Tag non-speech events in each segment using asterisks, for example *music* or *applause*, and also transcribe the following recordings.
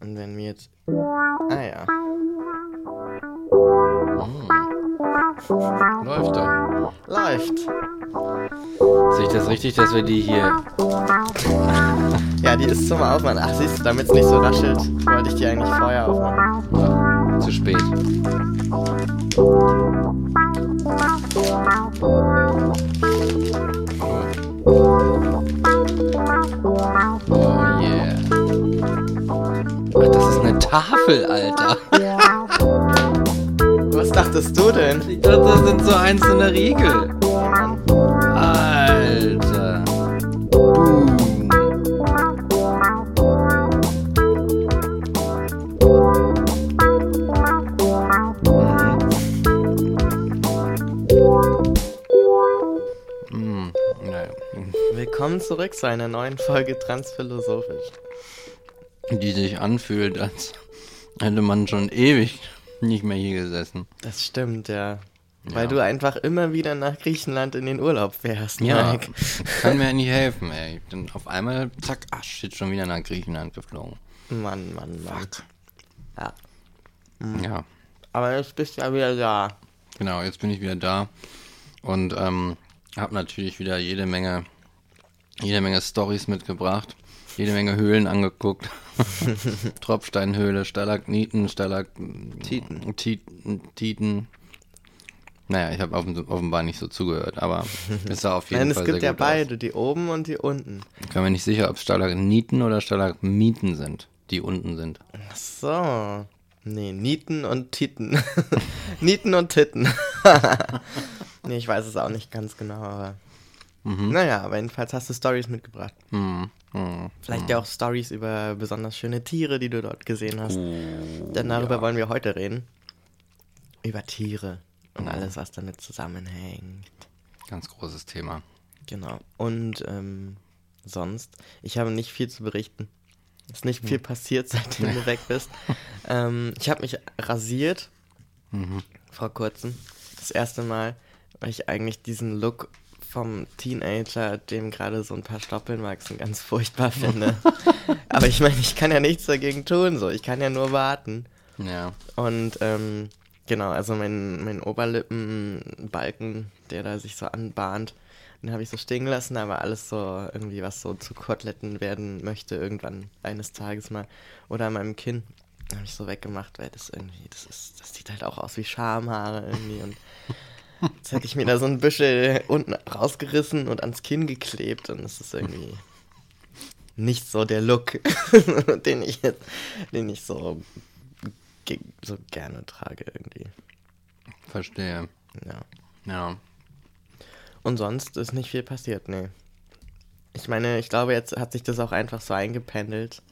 Und wenn wir jetzt. Ah ja. Läuft doch. Läuft. Sehe ich das richtig, dass wir die hier. Ja, die ist zum Aufmachen. Ach, siehst du, damit es nicht so raschelt, wollte ich die eigentlich vorher aufmachen. Ja, zu spät. Tafel, Alter. Was dachtest du denn? Ich dachte, das sind so einzelne Riegel. Alter. Boom. Mhm. Naja. Willkommen zurück zu einer neuen Folge Transphilosophisch. Die sich anfühlt, als hätte man schon ewig nicht mehr hier gesessen. Das stimmt, ja. Weil Ja. du einfach immer wieder nach Griechenland in den Urlaub fährst, Ja, Mike. kann mir nicht *laughs* helfen, ey. Ich bin auf einmal, zack, ach shit, schon wieder nach Griechenland geflogen. Mann, Mann, Mann. Ja. Ja, Aber jetzt bist du ja wieder da. genau, jetzt bin ich wieder da und ähm, habe natürlich wieder jede Menge, jede Menge Stories mitgebracht, jede Menge Höhlen angeguckt. *laughs* Tropfsteinhöhle, Stalagniten, Stalaktiten, Titen, Titen. Naja, ich habe offenbar nicht so zugehört, aber es sah auf jeden Nein, Fall es gibt ja gut aus. beide, die oben und die unten. Ich bin mir nicht sicher, ob es Stalagniten oder Stalagmiten sind, die unten sind. Ach so. Nee, Nieten und Titten. *laughs* Nieten und Titten. *laughs* nee, ich weiß es auch nicht ganz genau, aber. Naja, aber jedenfalls hast du Stories mitgebracht. Hm, hm. Vielleicht ja auch Stories über besonders schöne Tiere, die du dort gesehen hast. Oh, Denn darüber ja. wollen wir heute reden. Über Tiere und alles, was damit zusammenhängt. Ganz großes Thema. Genau. Und ähm, sonst, ich habe nicht viel zu berichten. Ist nicht viel passiert, *laughs* seitdem du weg bist. *laughs* ähm, ich habe mich rasiert vor kurzem. Das erste Mal, weil ich eigentlich diesen Look vom Teenager, dem gerade so ein paar Stoppeln wachsen, ganz furchtbar finde. *laughs* Aber ich meine, ich kann ja nichts dagegen tun, so. Ich kann ja nur warten. Ja. Und ähm, genau, also mein, mein Oberlippenbalken, der da sich so anbahnt, den habe ich so stehen gelassen, aber alles so irgendwie, was so zu Koteletten werden möchte, irgendwann eines Tages mal. Oder an meinem Kinn habe ich so weggemacht, weil das irgendwie, das ist, das sieht halt auch aus wie Schamhaare irgendwie und *laughs* jetzt hätte ich mir da so ein Büschel unten rausgerissen und ans Kinn geklebt und das ist irgendwie nicht so der Look, *laughs* den ich jetzt, den ich so so gerne trage irgendwie. Verstehe. Ja. Ja. Und sonst ist nicht viel passiert, nee. Ich meine, ich glaube, jetzt hat sich das auch einfach so eingependelt.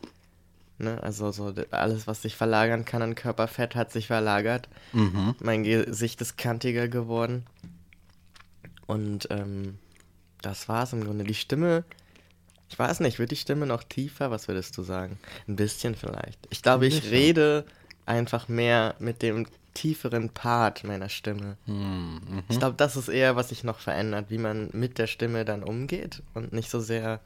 Ne? Also so alles, was sich verlagern kann an Körperfett, hat sich verlagert. Mhm. Mein Gesicht ist kantiger geworden. Und ähm, das war's im Grunde. Die Stimme, ich weiß nicht, wird die Stimme noch tiefer? Was würdest du sagen? Ein bisschen vielleicht. Ich glaube, ich bisschen. rede einfach mehr mit dem tieferen Part meiner Stimme. Mhm. Ich glaube, das ist eher, was sich noch verändert, wie man mit der Stimme dann umgeht und nicht so sehr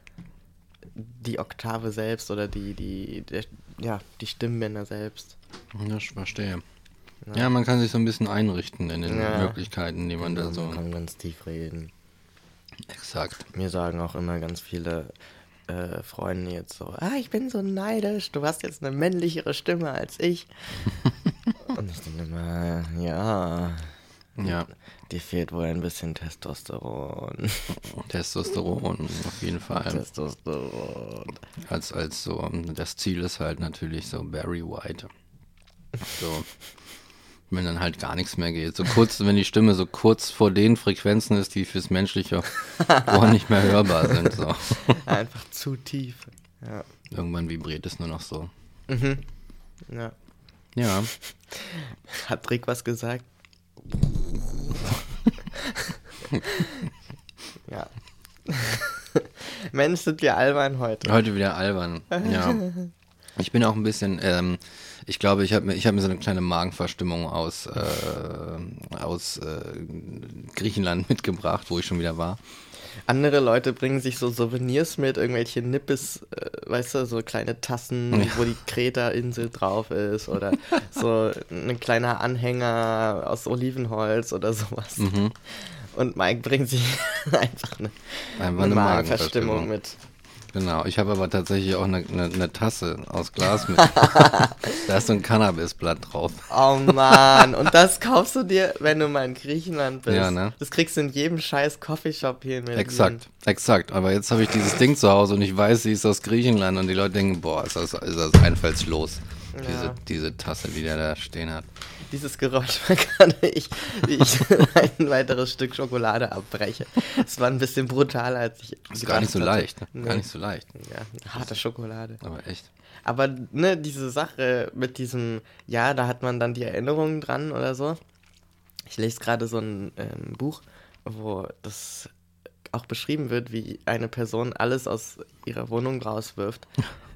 die Oktave selbst oder die, die, der, ja, die Stimmbänder selbst. Ja, ich verstehe. Ja. man kann sich so ein bisschen einrichten in den Ja. Möglichkeiten, die man da Man so. kann ganz tief reden. Exakt. Mir sagen auch immer ganz viele äh, Freunde jetzt so, ah, ich bin so neidisch, du hast jetzt eine männlichere Stimme als ich. *laughs* und ich denke immer, ja, Ja. Dir fehlt wohl ein bisschen Testosteron. *laughs* Testosteron auf jeden Fall. Testosteron. Als, als so, das Ziel ist halt natürlich so Barry White. So, wenn dann halt gar nichts mehr geht. So kurz, wenn die Stimme so kurz vor den Frequenzen ist, die fürs menschliche *laughs* Ohr nicht mehr hörbar sind. So. Einfach zu tief. Ja. Irgendwann vibriert es nur noch so. ja. Ja, Hat Rick was gesagt? Ja. *laughs* Mensch, sind wir albern heute. heute wieder albern. Ja. Ich bin auch ein bisschen, ähm, ich glaube, ich habe mir, ich hab mir so eine kleine Magenverstimmung aus, äh, aus äh, Griechenland mitgebracht, wo ich schon wieder war. Andere Leute bringen sich so Souvenirs mit, irgendwelche Nippes, äh, weißt du, so kleine Tassen, Ja. wo die Kreta-Insel drauf ist oder *laughs* so ein kleiner Anhänger aus Olivenholz oder sowas. Mhm. Und Mike bringt sich *laughs* einfach eine, Einfach eine eine Magenverstimmung Magenverstimmung. mit. Genau, ich habe aber tatsächlich auch eine, eine, eine Tasse aus Glas mit. *laughs* da ist so ein Cannabisblatt drauf. Oh Mann, und das kaufst du dir, wenn du mal in Griechenland bist. Ja, ne? Das kriegst du in jedem scheiß Coffeeshop hier in Berlin. Exakt, exakt. Aber jetzt habe ich dieses Ding zu Hause und ich weiß, sie ist aus Griechenland und die Leute denken, boah, ist das, ist das einfallslos. Diese, Ja. diese Tasse, die der da stehen hat. Dieses Geräusch *laughs* war gerade ich, wie ich *laughs* ein weiteres Stück Schokolade abbreche. Es war ein bisschen brutaler, als ich Ist gar nicht so hatte. leicht. Ne? Nee. Gar nicht so leicht. Ja, harte Schokolade. Aber echt. Aber ne, diese Sache mit diesem, ja, da hat man dann die Erinnerungen dran oder so. Ich lese gerade so ein ähm, Buch, wo das auch beschrieben wird, wie eine Person alles aus ihrer Wohnung rauswirft.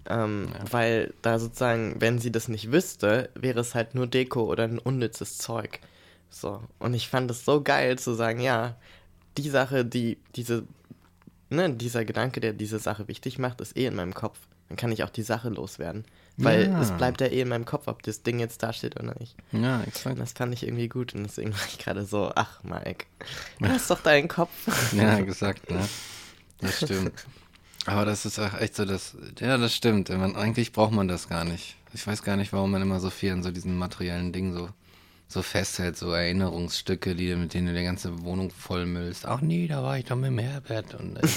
Ähm, Weil da sozusagen, wenn sie das nicht wüsste, wäre es halt nur Deko oder ein unnützes Zeug. So. Und ich fand es so geil zu sagen, ja, die Sache, die diese, ne, dieser Gedanke, der diese Sache wichtig macht, ist eh in meinem Kopf. Dann kann ich auch die Sache loswerden. Weil Ja. es bleibt ja eh in meinem Kopf, ob das Ding jetzt da steht oder nicht. Ja, Und exakt. das fand ich irgendwie gut. Und deswegen war ich gerade so, ach, Mike, *laughs* das ist doch dein Kopf. Ja, gesagt, ne? Das stimmt. *laughs* Aber das ist auch echt so, das, ja, das stimmt. Man, eigentlich braucht man das gar nicht. Ich weiß gar nicht, warum man immer so viel an so diesen materiellen Dingen so, so festhält, so Erinnerungsstücke, die, mit denen du die ganze Wohnung vollmüllst. Ach nee, da war ich doch mit dem Herbert und äh,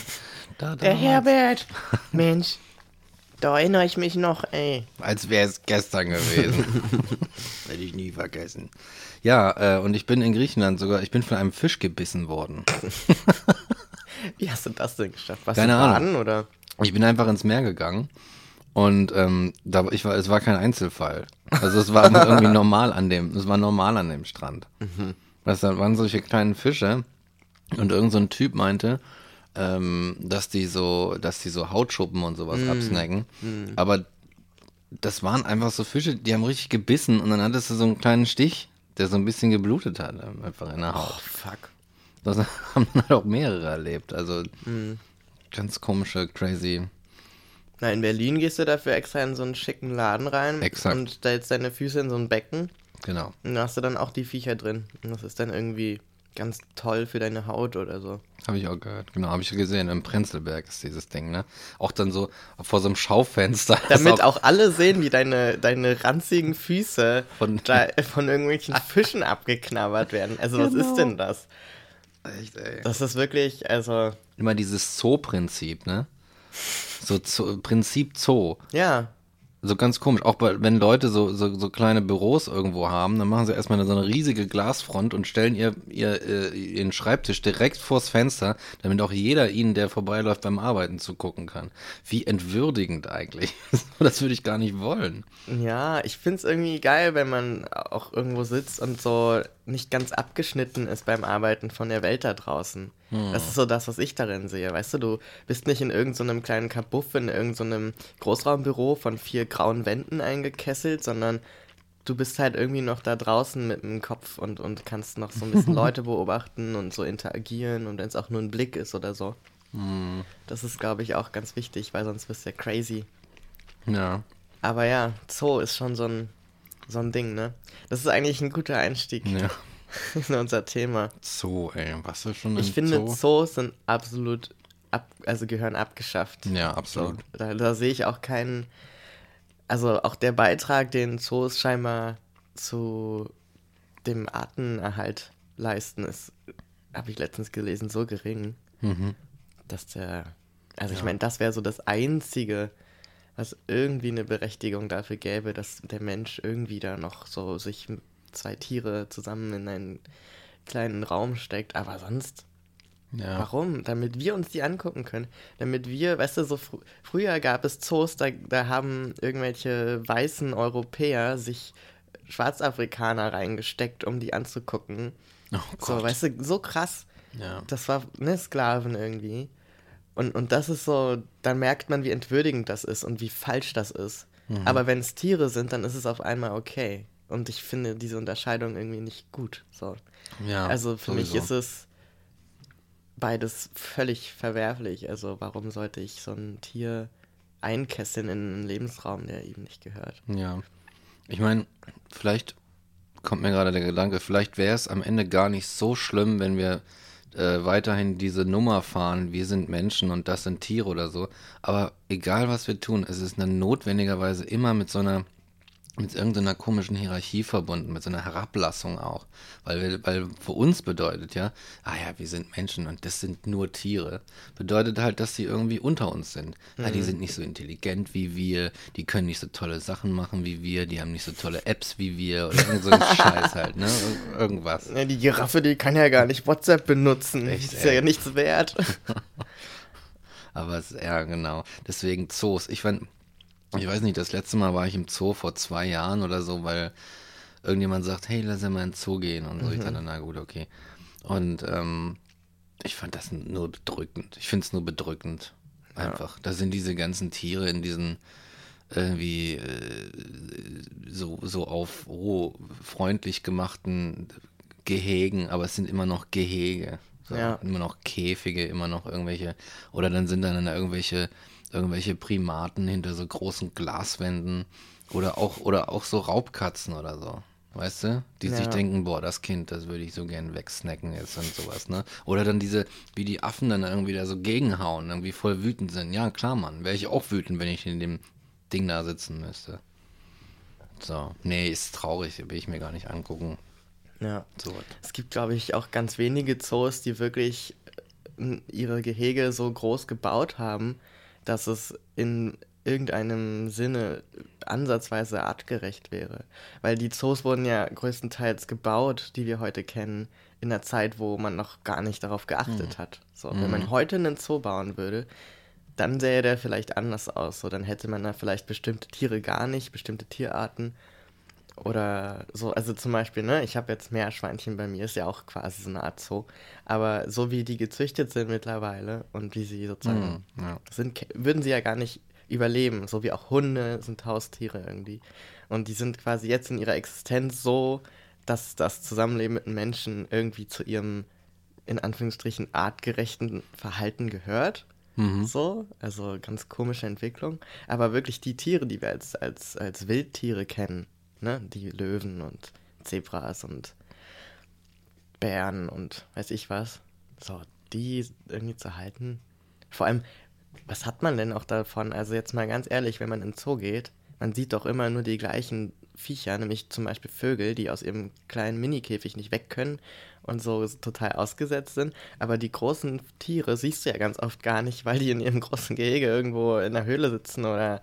da, *laughs* da. Der Herbert. *laughs* Mensch, da erinnere ich mich noch, ey. Als wäre es gestern gewesen. *laughs* Werde ich nie vergessen. Ja, äh, und ich bin in Griechenland sogar, ich bin von einem Fisch gebissen worden. Wie hast du das denn geschafft? Was Keine du Ahnung. baden, oder? Ich bin einfach ins Meer gegangen und ähm, da, ich war, es war kein Einzelfall. Also es war irgendwie normal an dem, es war normal an dem Strand. Das waren solche kleinen Fische und irgend so ein Typ meinte, ähm, dass die so, dass die so Hautschuppen und sowas absnacken. Aber das waren einfach so Fische, die haben richtig gebissen und dann hattest du so einen kleinen Stich, der so ein bisschen geblutet hat, ähm, einfach in der Oh, Haut. fuck. Das *laughs* haben halt auch mehrere erlebt. Also ganz komische, crazy. Na, in Berlin gehst du dafür extra in so einen schicken Laden rein Exakt. und stellst deine Füße in so ein Becken Genau. und da hast du dann auch die Viecher drin. Und das ist dann irgendwie ganz toll für deine Haut oder so. Habe ich auch gehört. Genau, habe ich gesehen. Im Prenzlberg ist dieses Ding, ne? Auch dann so vor so einem Schaufenster. *laughs* Damit auch alle sehen, wie deine, deine ranzigen Füße Von- da, *laughs* von irgendwelchen Fischen abgeknabbert werden. Also was Genau. ist denn das? Echt, ey. Das ist wirklich, also, Immer dieses Zoo-Prinzip, ne? So Zoo, Prinzip Zoo. ja. So ganz komisch. Auch bei, wenn Leute so, so, so kleine Büros irgendwo haben, dann machen sie erstmal so eine riesige Glasfront und stellen ihr, ihr, äh, ihren Schreibtisch direkt vors Fenster, damit auch jeder ihnen, der vorbeiläuft, beim Arbeiten zugucken kann. Wie entwürdigend eigentlich. *laughs* das würde ich gar nicht wollen. Ja, ich find's irgendwie geil, wenn man auch irgendwo sitzt und so nicht ganz abgeschnitten ist beim Arbeiten von der Welt da draußen. Das ist so das, was ich darin sehe. Weißt du, du bist nicht in irgendeinem kleinen Kabuff, in irgendeinem Großraumbüro von vier grauen Wänden eingekesselt, sondern du bist halt irgendwie noch da draußen mit dem Kopf und, und kannst noch so ein bisschen *laughs* Leute beobachten und so interagieren und wenn es auch nur ein Blick ist oder so. Das ist, glaube ich, auch ganz wichtig, weil sonst bist du ja crazy. Ja. Aber ja, Zoo ist schon so ein, so ein Ding, ne? Das ist eigentlich ein guter Einstieg Ja. In *laughs* unser Thema. Zoo, ey. Was ist schon Ich finde, Zoo? Zoos sind absolut, ab, also gehören abgeschafft. Ja, So, absolut. da, da sehe ich auch keinen, also auch der Beitrag, den Zoos scheinbar zu dem Artenerhalt leisten, ist, habe ich letztens gelesen, so gering, Mhm. dass der, also ich meine, das wäre so das Einzige, was irgendwie eine Berechtigung dafür gäbe, dass der Mensch irgendwie da noch so sich zwei Tiere zusammen in einen kleinen Raum steckt, aber sonst Ja. Warum? Damit wir uns die angucken können. Damit wir, weißt du, so fr früher gab es Zoos, da, da haben irgendwelche weißen Europäer sich Schwarzafrikaner reingesteckt, um die anzugucken. Oh So, Gott. weißt du, so krass. Ja. Das war, ne, Sklaven irgendwie. Und, und das ist so, dann merkt man, wie entwürdigend das ist und wie falsch das ist. Mhm. Aber wenn es Tiere sind, dann ist es auf einmal okay. Und ich finde diese Unterscheidung irgendwie nicht gut. So. Ja, also für sowieso. mich ist es beides völlig verwerflich. Also warum sollte ich so ein Tier einkesseln in einen Lebensraum, der ihm nicht gehört? Ja. Ich meine, vielleicht kommt mir gerade der Gedanke, vielleicht wäre es am Ende gar nicht so schlimm, wenn wir äh, weiterhin diese Nummer fahren, wir sind Menschen und das sind Tiere oder so. Aber egal was wir tun, es ist dann notwendigerweise immer mit so einer mit irgendeiner komischen Hierarchie verbunden, mit so einer Herablassung auch. Weil, wir, weil für uns bedeutet ja, ah ja, wir sind Menschen und das sind nur Tiere. Bedeutet halt, dass sie irgendwie unter uns sind. Mhm. Ah, die sind nicht so intelligent wie wir, die können nicht so tolle Sachen machen wie wir, die haben nicht so tolle Apps wie wir oder irgend so ein *laughs* Scheiß halt, ne? Irgendwas. Ja, die Giraffe, die kann ja gar nicht WhatsApp benutzen. Echt, ist ja nichts wert. *laughs* Aber es, ja, genau. Deswegen Zoos. Ich fand ich weiß nicht, das letzte Mal war ich im Zoo vor zwei Jahren oder so, weil irgendjemand sagt, hey, lass ja mal in den Zoo gehen. Und so, mhm. ich dachte, na gut, okay. Und ähm, ich fand das nur bedrückend. Ich finde es nur bedrückend. Einfach. Ja. Da sind diese ganzen Tiere in diesen irgendwie äh, so, so auf oh, freundlich gemachten Gehegen, aber es sind immer noch Gehege. So, ja. Immer noch Käfige, immer noch irgendwelche, oder dann sind dann irgendwelche irgendwelche Primaten hinter so großen Glaswänden oder auch, oder auch so Raubkatzen oder so. Weißt du? Die ja. sich denken, boah, das Kind, das würde ich so gern wegsnacken jetzt und sowas, ne? Oder dann diese, wie die Affen dann irgendwie da so gegenhauen, irgendwie voll wütend sind. Ja, klar, Mann. Wäre ich auch wütend, wenn ich in dem Ding da sitzen müsste. So. Nee, ist traurig, will ich mir gar nicht angucken. Ja. So. Es gibt, glaube ich, auch ganz wenige Zoos, die wirklich äh, ihre Gehege so groß gebaut haben, dass es in irgendeinem Sinne ansatzweise artgerecht wäre. Weil die Zoos wurden ja größtenteils gebaut, die wir heute kennen, in einer Zeit, wo man noch gar nicht darauf geachtet mhm. hat. So, mhm. Wenn man heute einen Zoo bauen würde, dann sähe der vielleicht anders aus. So, dann hätte man da vielleicht bestimmte Tiere gar nicht, bestimmte Tierarten. Oder so, also zum Beispiel, ne, ich habe jetzt Meerschweinchen bei mir, ist ja auch quasi so eine Art Zoo. Aber so wie die gezüchtet sind mittlerweile und wie sie sozusagen mm, ja. sind, würden sie ja gar nicht überleben. So wie auch Hunde sind Haustiere irgendwie. Und die sind quasi jetzt in ihrer Existenz so, dass das Zusammenleben mit Menschen irgendwie zu ihrem, in Anführungsstrichen, artgerechten Verhalten gehört. Mhm. So, also ganz komische Entwicklung. Aber wirklich die Tiere, die wir als, als, als Wildtiere kennen, ne? Die Löwen und Zebras und Bären und weiß ich was. So, die irgendwie zu halten. Vor allem, was hat man denn auch davon? Also jetzt mal ganz ehrlich, wenn man in den Zoo geht, man sieht doch immer nur die gleichen Viecher, nämlich zum Beispiel Vögel, die aus ihrem kleinen Minikäfig nicht weg können und so total ausgesetzt sind. Aber die großen Tiere siehst du ja ganz oft gar nicht, weil die in ihrem großen Gehege irgendwo in der Höhle sitzen oder.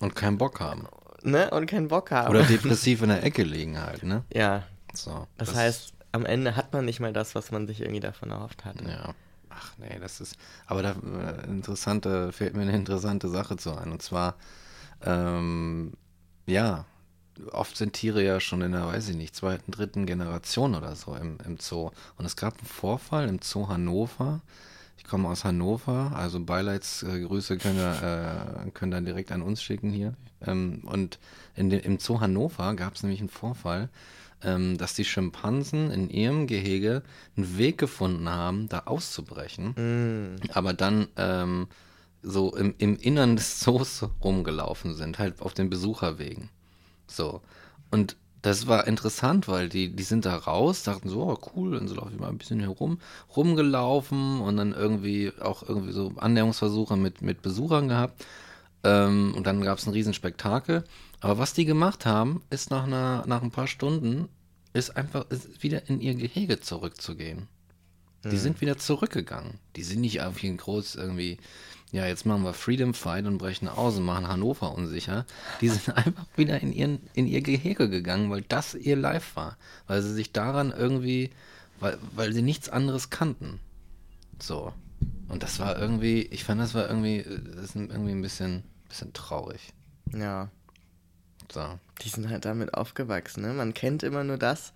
Und keinen Bock haben ne, und keinen Bock haben. Oder *laughs* depressiv in der Ecke liegen halt, ne? Ja. So. Das, das heißt, am Ende hat man nicht mal das, was man sich irgendwie davon erhofft hat. Ja. Ach nee, das ist. Aber da äh, interessante, fällt mir eine interessante Sache zu ein. Und zwar, ähm, ja, oft sind Tiere ja schon in der, weiß ich nicht, zweiten, dritten Generation oder so im, im Zoo. Und es gab einen Vorfall im Zoo Hannover. Ich komme aus Hannover, also Beileidsgrüße können, äh, können dann direkt an uns schicken hier. Ähm, und in de, im Zoo Hannover gab es nämlich einen Vorfall, ähm, dass die Schimpansen in ihrem Gehege einen Weg gefunden haben, da auszubrechen, mm. aber dann ähm, so im, im Innern des Zoos rumgelaufen sind, halt auf den Besucherwegen. So. Und das war interessant, weil die, die sind da raus, dachten so, oh, cool, dann so laufe ich mal ein bisschen hier rum, rumgelaufen und dann irgendwie auch irgendwie so Annäherungsversuche mit, mit Besuchern gehabt. Ähm, und dann gab es ein Riesenspektakel. Aber was die gemacht haben, ist nach, einer, nach ein paar Stunden, ist einfach ist wieder in ihr Gehege zurückzugehen. Die mhm. sind wieder zurückgegangen. Die sind nicht auf jeden groß irgendwie, ja, jetzt machen wir Freedom Fight und brechen aus und machen Hannover unsicher. Die sind *laughs* einfach wieder in, ihren, in ihr Gehege gegangen, weil das ihr Live war. Weil sie sich daran irgendwie, weil, weil sie nichts anderes kannten. So. Und das war irgendwie, ich fand, das war irgendwie, das ist irgendwie ein bisschen bisschen traurig. Ja. So. Die sind halt damit aufgewachsen, ne? Man kennt immer nur das,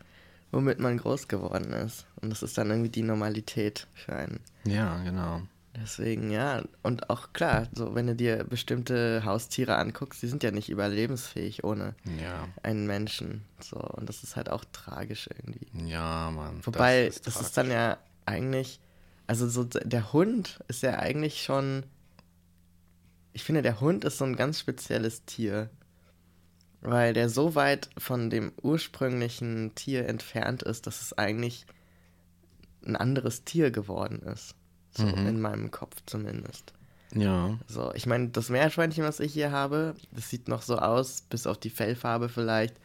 womit man groß geworden ist. Und das ist dann irgendwie die Normalität für einen. Ja, genau. Deswegen, ja. Und auch klar, so wenn du dir bestimmte Haustiere anguckst, die sind ja nicht überlebensfähig ohne Ja. einen Menschen. So, und das ist halt auch tragisch irgendwie. Ja, Mann. Wobei, das ist, das ist dann ja eigentlich, also so der Hund ist ja eigentlich schon, ich finde, der Hund ist so ein ganz spezielles Tier, weil der so weit von dem ursprünglichen Tier entfernt ist, dass es eigentlich ein anderes Tier geworden ist. So Mhm. in meinem Kopf zumindest. Ja. So, ich meine, das Meerschweinchen, was ich hier habe, das sieht noch so aus, bis auf die Fellfarbe vielleicht,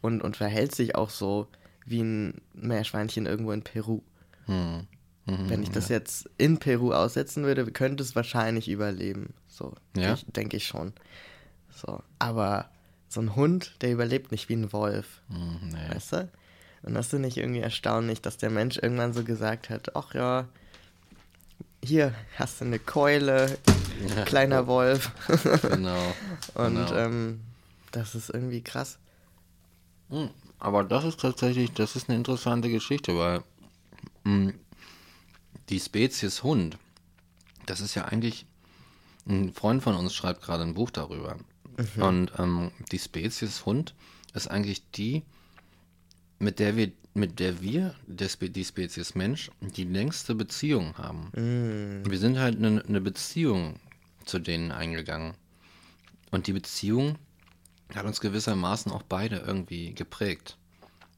und, und verhält sich auch so wie ein Meerschweinchen irgendwo in Peru. Hm. Mhm, Wenn ich das jetzt in Peru aussetzen würde, könnte es wahrscheinlich überleben. So, Ja? denke ich schon. So, aber so ein Hund, der überlebt nicht wie ein Wolf, Hm, nee. weißt du? Und das finde ich irgendwie erstaunlich, dass der Mensch irgendwann so gesagt hat, ach ja, hier hast du eine Keule, kleiner Wolf. *laughs* Genau. Und genau. ähm, das ist irgendwie krass. Hm, Aber das ist tatsächlich, das ist eine interessante Geschichte, weil mh, die Spezies Hund, das ist ja eigentlich, ein Freund von uns schreibt gerade ein Buch darüber. Und ähm, die Spezies Hund ist eigentlich die, mit der wir, mit der wir, der Spe die Spezies Mensch, die längste Beziehung haben. Wir sind halt eine, eine Beziehung zu denen eingegangen. Und die Beziehung hat uns gewissermaßen auch beide irgendwie geprägt.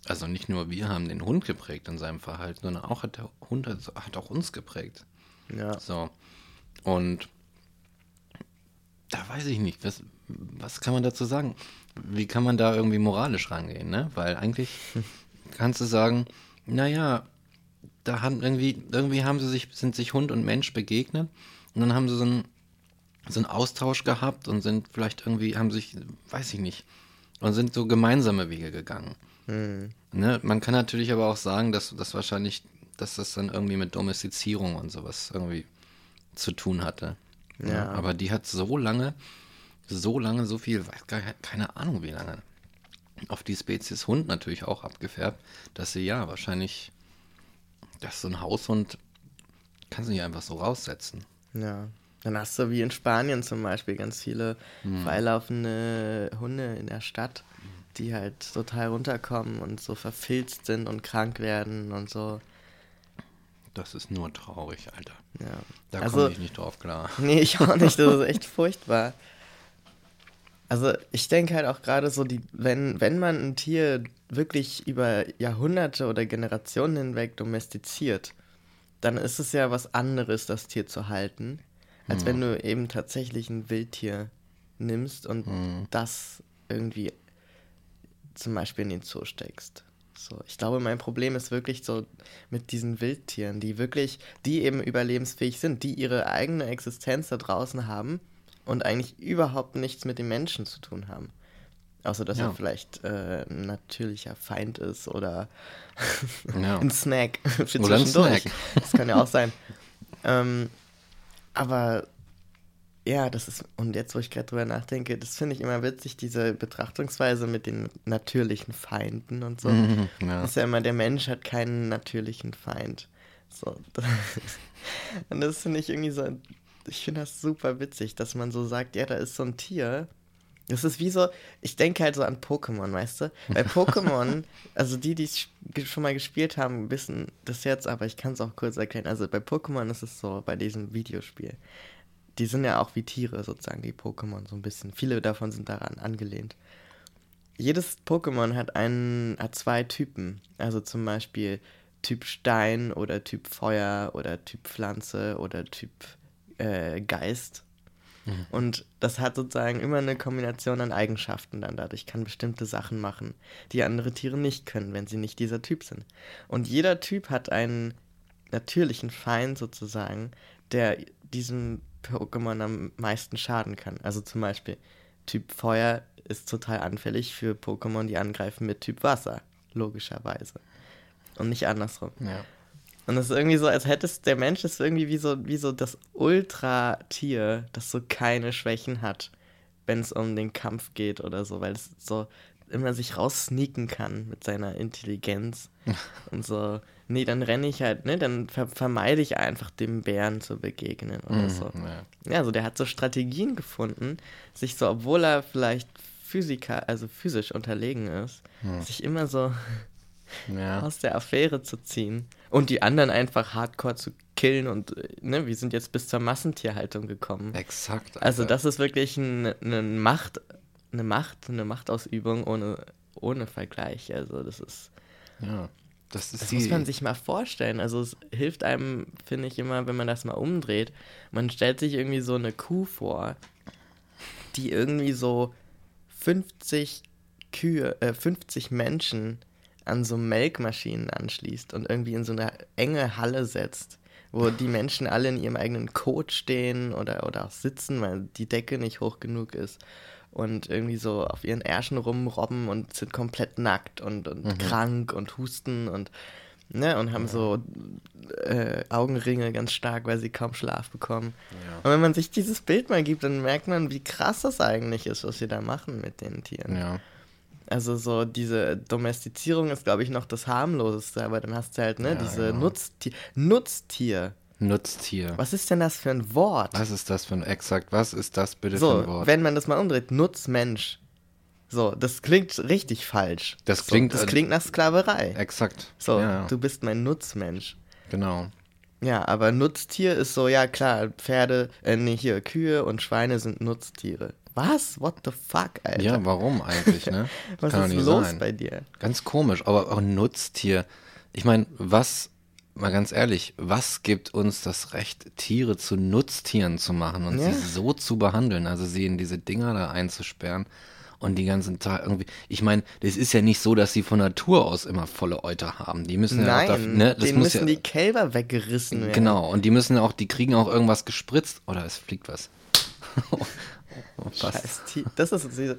Also nicht nur wir haben den Hund geprägt in seinem Verhalten, sondern auch hat der Hund hat, hat auch uns geprägt. Ja. So. Und da weiß ich nicht, was, was kann man dazu sagen? Wie kann man da irgendwie moralisch rangehen, ne? Weil eigentlich *laughs* kannst du sagen, naja, da haben irgendwie, irgendwie haben sie sich, sind sich Hund und Mensch begegnet und dann haben sie so einen, so einen Austausch gehabt und sind vielleicht irgendwie, haben sich, weiß ich nicht, und sind so gemeinsame Wege gegangen. Ne? Man kann natürlich aber auch sagen, dass das wahrscheinlich, dass das dann irgendwie mit Domestizierung und sowas irgendwie zu tun hatte. Ne? Ja. Aber die hat so lange, so lange, so viel, weiß gar keine Ahnung wie lange, auf die Spezies Hund natürlich auch abgefärbt, dass sie ja wahrscheinlich, dass so ein Haushund kannst du nicht einfach so raussetzen. Ja. Dann hast du wie in Spanien zum Beispiel ganz viele Hm. freilaufende Hunde in der Stadt, die halt total runterkommen und so verfilzt sind und krank werden und so. Das ist nur traurig, Alter. Ja. Da Also- komme ich nicht drauf klar. Nee, ich auch nicht. Das ist echt *laughs* furchtbar. Also ich denke halt auch gerade so, die, wenn, wenn man ein Tier wirklich über Jahrhunderte oder Generationen hinweg domestiziert, dann ist es ja was anderes, das Tier zu halten, als wenn du eben tatsächlich ein Wildtier nimmst und das irgendwie zum Beispiel in den Zoo steckst. So, ich glaube, mein Problem ist wirklich so mit diesen Wildtieren, die wirklich, die eben überlebensfähig sind, die ihre eigene Existenz da draußen haben und eigentlich überhaupt nichts mit den Menschen zu tun haben. Außer, dass Ja. er vielleicht äh, ein natürlicher Feind ist oder *laughs* Ja. ein Snack *laughs* für Oder ein zwischendurch. Snack. Das kann ja auch sein. *laughs* Ähm, aber ja, das ist, und jetzt, wo ich gerade drüber nachdenke, das finde ich immer witzig, diese Betrachtungsweise mit den natürlichen Feinden und so. Mhm, ja. Das ist ja immer, der Mensch hat keinen natürlichen Feind. So. Und das finde ich irgendwie so, ich finde das super witzig, dass man so sagt, ja, da ist so ein Tier. Das ist wie so, ich denke halt so an Pokémon, weißt du? Bei *laughs* Pokémon, also die, die es sch- schon mal gespielt haben, wissen das jetzt, aber ich kann es auch kurz erklären. Also bei Pokémon ist es so, bei diesem Videospiel, die sind ja auch wie Tiere sozusagen, die Pokémon so ein bisschen. Viele davon sind daran angelehnt. Jedes Pokémon hat einen, hat zwei Typen. Also zum Beispiel Typ Stein oder Typ Feuer oder Typ Pflanze oder Typ äh, Geist. Und das hat sozusagen immer eine Kombination an Eigenschaften dann dadurch, kann bestimmte Sachen machen, die andere Tiere nicht können, wenn sie nicht dieser Typ sind. Und jeder Typ hat einen natürlichen Feind sozusagen, der diesem Pokémon am meisten schaden kann. Also zum Beispiel Typ Feuer ist total anfällig für Pokémon, die angreifen mit Typ Wasser, logischerweise. Und nicht andersrum. Ja. Und es ist irgendwie so, als hätte es, der Mensch ist irgendwie wie so, wie so das Ultra-Tier, das so keine Schwächen hat. wenn es um den Kampf geht oder so, weil es so immer sich raussneaken kann mit seiner Intelligenz *laughs* und so. Nee, dann renne ich halt, ne, dann ver vermeide ich einfach dem Bären zu begegnen oder Mhm, so. ja. Ja, also der hat so Strategien gefunden, sich so, obwohl er vielleicht Physiker, also physisch unterlegen ist, sich immer so Ja. *laughs* aus der Affäre zu ziehen und die anderen einfach hardcore zu killen und äh, ne, wir sind jetzt bis zur Massentierhaltung gekommen. Exakt. Also Alter. das ist wirklich ein, eine Macht, eine Macht, eine Machtausübung ohne, ohne Vergleich. Also das ist, Ja. Das ist das muss man sich mal vorstellen. Also es hilft einem, finde ich immer, wenn man das mal umdreht. Man stellt sich irgendwie so eine Kuh vor, die irgendwie so 50 Kühe, äh, 50 Menschen an so Melkmaschinen anschließt und irgendwie in so eine enge Halle setzt, wo *laughs* die Menschen alle in ihrem eigenen Kot stehen oder, oder auch sitzen, weil die Decke nicht hoch genug ist und irgendwie so auf ihren Ärschen rumrobben und sind komplett nackt und, und krank und husten und ne, und haben so äh, Augenringe ganz stark, weil sie kaum Schlaf bekommen. Und wenn man sich dieses Bild mal gibt, dann merkt man, wie krass das eigentlich ist, was wir da machen mit den Tieren. Ja. Also so diese Domestizierung ist, glaube ich, noch das harmloseste, aber dann hast du halt, ne, Ja, diese genau. Nutztier. Nutztier. Nutztier. Was ist denn das für ein Wort? Was ist das für ein exakt? Was ist das bitte für so, ein Wort? wenn man das mal umdreht, Nutzmensch. So, das klingt richtig falsch. Das so, klingt, das äh, klingt nach Sklaverei. Exakt. So, ja, ja. du bist mein Nutzmensch. genau. Ja, aber Nutztier ist so, ja klar, Pferde, äh, nee, hier, Kühe und Schweine sind Nutztiere. Was? What the fuck, Alter? Ja, warum eigentlich, ne? *laughs* Was Kann ist nicht los sein. bei dir? Ganz komisch, aber auch ein Nutztier. Ich meine, was, mal ganz ehrlich, was gibt uns das Recht, Tiere zu Nutztieren zu machen und Ja. sie so zu behandeln, also sie in diese Dinger da einzusperren und die ganzen Tag irgendwie. Ich meine, das ist ja nicht so, dass sie von Natur aus immer volle Euter haben. Die müssen ja auch Nein, dafür, ne, das müssen ja, die Kälber weggerissen werden. Genau, und die müssen auch, die kriegen auch irgendwas gespritzt oder es fliegt was. *laughs* Oh, Scheiß Tier. Das ist diese,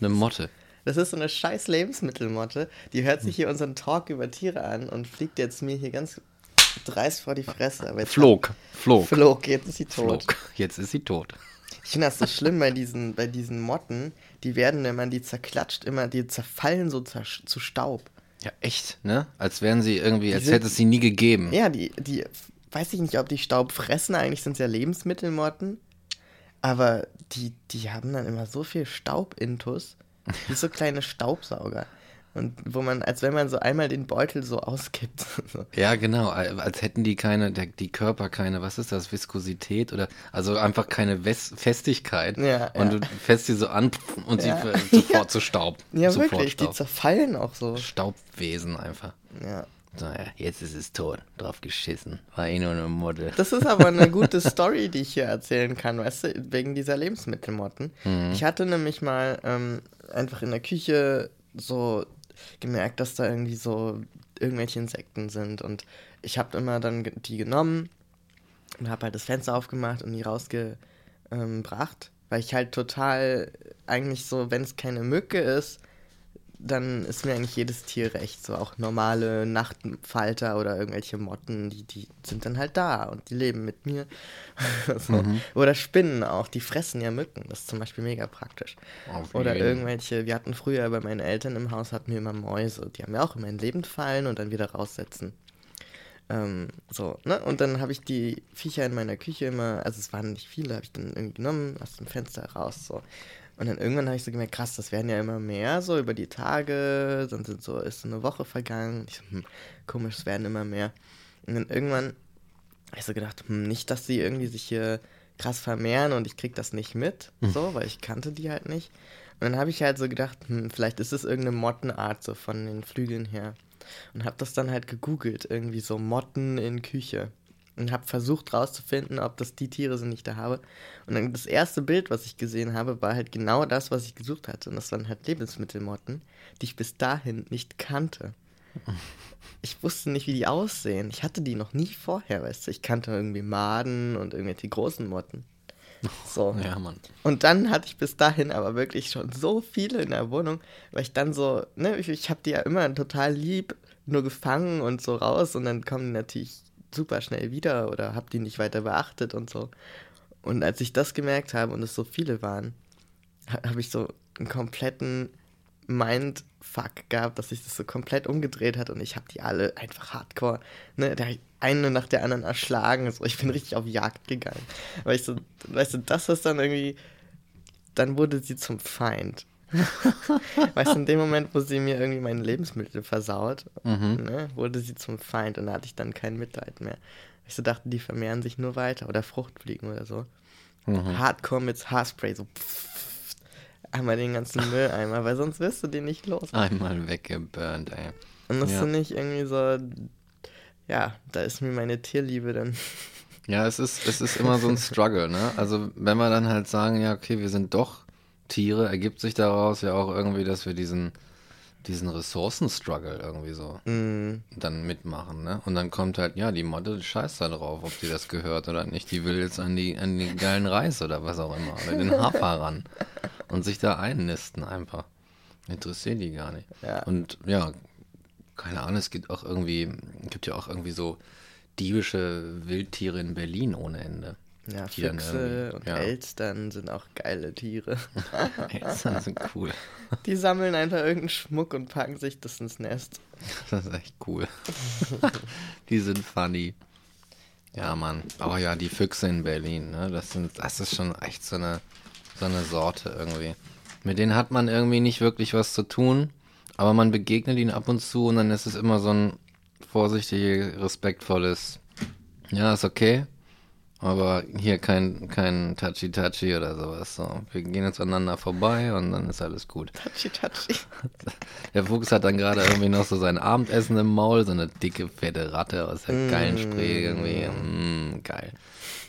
eine Motte. Das ist so eine scheiß Lebensmittelmotte. Die hört sich hier unseren Talk über Tiere an und fliegt jetzt mir hier ganz dreist vor die Fresse. Aber Flog, flog, Flog, jetzt ist sie tot. flog. Jetzt ist sie tot. Ich finde das so schlimm bei diesen, bei diesen Motten. Die werden, wenn man die zerklatscht, immer, die zerfallen so zer zu Staub. Ja, echt, ne? Als wären sie irgendwie, als sind- hätte es sie nie gegeben. Ja, die, die, weiß ich nicht, ob die Staub fressen. Eigentlich sind es ja Lebensmittelmotten. Aber die, die haben dann immer so viel Staubintus. Wie so kleine Staubsauger. Und wo man, als wenn man so einmal den Beutel so auskippt. *laughs* Ja, genau, als hätten die keine, der, die Körper keine, was ist das, Viskosität oder, also einfach keine Wes Festigkeit. Ja, und ja. du fässt sie so an *laughs* und Ja. sie sofort *laughs* zu Staub. Ja, sofort wirklich, die Staub. zerfallen auch so. Staubwesen einfach. Ja. So, ja, jetzt ist es tot, drauf geschissen. War eh nur eine Model. Das ist aber eine *laughs* gute Story, die ich hier erzählen kann, weißt du, wegen dieser Lebensmittelmotten. Ich hatte nämlich mal ähm, einfach in der Küche so gemerkt, dass da irgendwie so irgendwelche Insekten sind und ich habe immer dann die genommen und habe halt das Fenster aufgemacht und die rausgebracht, weil ich halt total eigentlich so, wenn es keine Mücke ist, dann ist mir eigentlich jedes Tier recht. So auch normale Nachtfalter oder irgendwelche Motten, die, die sind dann halt da und die leben mit mir. *laughs* so. Oder Spinnen auch, die fressen ja Mücken. Das ist zum Beispiel mega praktisch. Auf Oder jeden. irgendwelche, wir hatten früher bei meinen Eltern im Haus, hatten wir immer Mäuse. Die haben ja auch immer in Leben fallen und dann wieder raussetzen. Ähm, so, ne? Und dann habe ich die Viecher in meiner Küche immer, also es waren nicht viele, habe ich dann irgendwie genommen, aus dem Fenster raus, so. Und dann irgendwann habe ich so gemerkt, krass, das werden ja immer mehr, so über die Tage, dann sind so, ist so eine Woche vergangen. Ich so, hm, komisch, es werden immer mehr. Und dann irgendwann habe ich so gedacht, hm, nicht, dass sie irgendwie sich hier krass vermehren und ich krieg das nicht mit, so, weil ich kannte die halt nicht. Und dann habe ich halt so gedacht, hm, vielleicht ist es irgendeine Mottenart so von den Flügeln her. Und habe das dann halt gegoogelt, irgendwie so Motten in Küche. Und habe versucht rauszufinden, ob das die Tiere sind, die ich da habe. Und dann das erste Bild, was ich gesehen habe, war halt genau das, was ich gesucht hatte. Und das waren halt Lebensmittelmotten, die ich bis dahin nicht kannte. *laughs* Ich wusste nicht, wie die aussehen. Ich hatte die noch nie vorher, weißt du. Ich kannte irgendwie Maden und irgendwelche großen Motten. *laughs* So. Ja, Mann. Und dann hatte ich bis dahin aber wirklich schon so viele in der Wohnung, weil ich dann so, ne, ich, ich habe die ja immer total lieb nur gefangen und so raus und dann kommen die natürlich super schnell wieder oder hab die nicht weiter beachtet und so. Und als ich das gemerkt habe und es so viele waren, ha- habe ich so einen kompletten Mindfuck gehabt, dass sich das so komplett umgedreht hat und ich habe die alle einfach hardcore, ne, eine nach der anderen erschlagen, so, ich bin richtig auf Jagd gegangen. Ich so, weißt du, das ist dann irgendwie, dann wurde sie zum Feind. *laughs* weißt du, in dem Moment, wo sie mir irgendwie meine Lebensmittel versaut, ne, wurde sie zum Feind und da hatte ich dann kein Mitleid mehr. Ich so dachte, die vermehren sich nur weiter oder Fruchtfliegen oder so. Hardcore mit Haarspray, so pfft, einmal den ganzen Mülleimer, weil sonst wirst du den nicht los. Einmal weggeburnt, ey. Und das Ja. ist nicht irgendwie so, ja, da ist mir meine Tierliebe dann. Ja, es ist, es ist immer so ein *laughs* Struggle, ne? Also, wenn wir dann halt sagen, ja, okay, wir sind doch Tiere, ergibt sich daraus ja auch irgendwie, dass wir diesen, diesen Ressourcen-Struggle irgendwie so Mm, dann mitmachen, ne? Und dann kommt halt, ja, die Model scheißt da drauf, ob die das gehört oder nicht. Die will jetzt an die, an die geilen Reis oder was auch immer, oder den Hafer ran und sich da einnisten einfach. Interessiert die gar nicht. Ja. Und ja, keine Ahnung, es gibt auch irgendwie, gibt ja auch irgendwie so diebische Wildtiere in Berlin ohne Ende. Ja, Die dann Füchse und ja. Elstern sind auch geile Tiere. *laughs* Das ist cool. *laughs* Die sammeln einfach irgendeinen Schmuck und packen sich das ins Nest. *laughs* Das ist echt cool. die sind funny. Ja, Mann. Aber ja, die Füchse in Berlin, ne? Das sind, das ist schon echt so eine, so eine Sorte irgendwie. Mit denen hat man irgendwie nicht wirklich was zu tun, aber man begegnet ihnen ab und zu und dann ist es immer so ein vorsichtig, respektvolles, ja, ist okay, aber hier kein, kein Touchy-Touchy oder sowas. So. Wir gehen jetzt aneinander vorbei und dann ist alles gut. Tatschi, tatschi. *laughs* Der Fuchs hat dann gerade irgendwie noch so sein Abendessen im Maul, so eine dicke, fette Ratte aus der geilen Spree irgendwie. Mm, geil.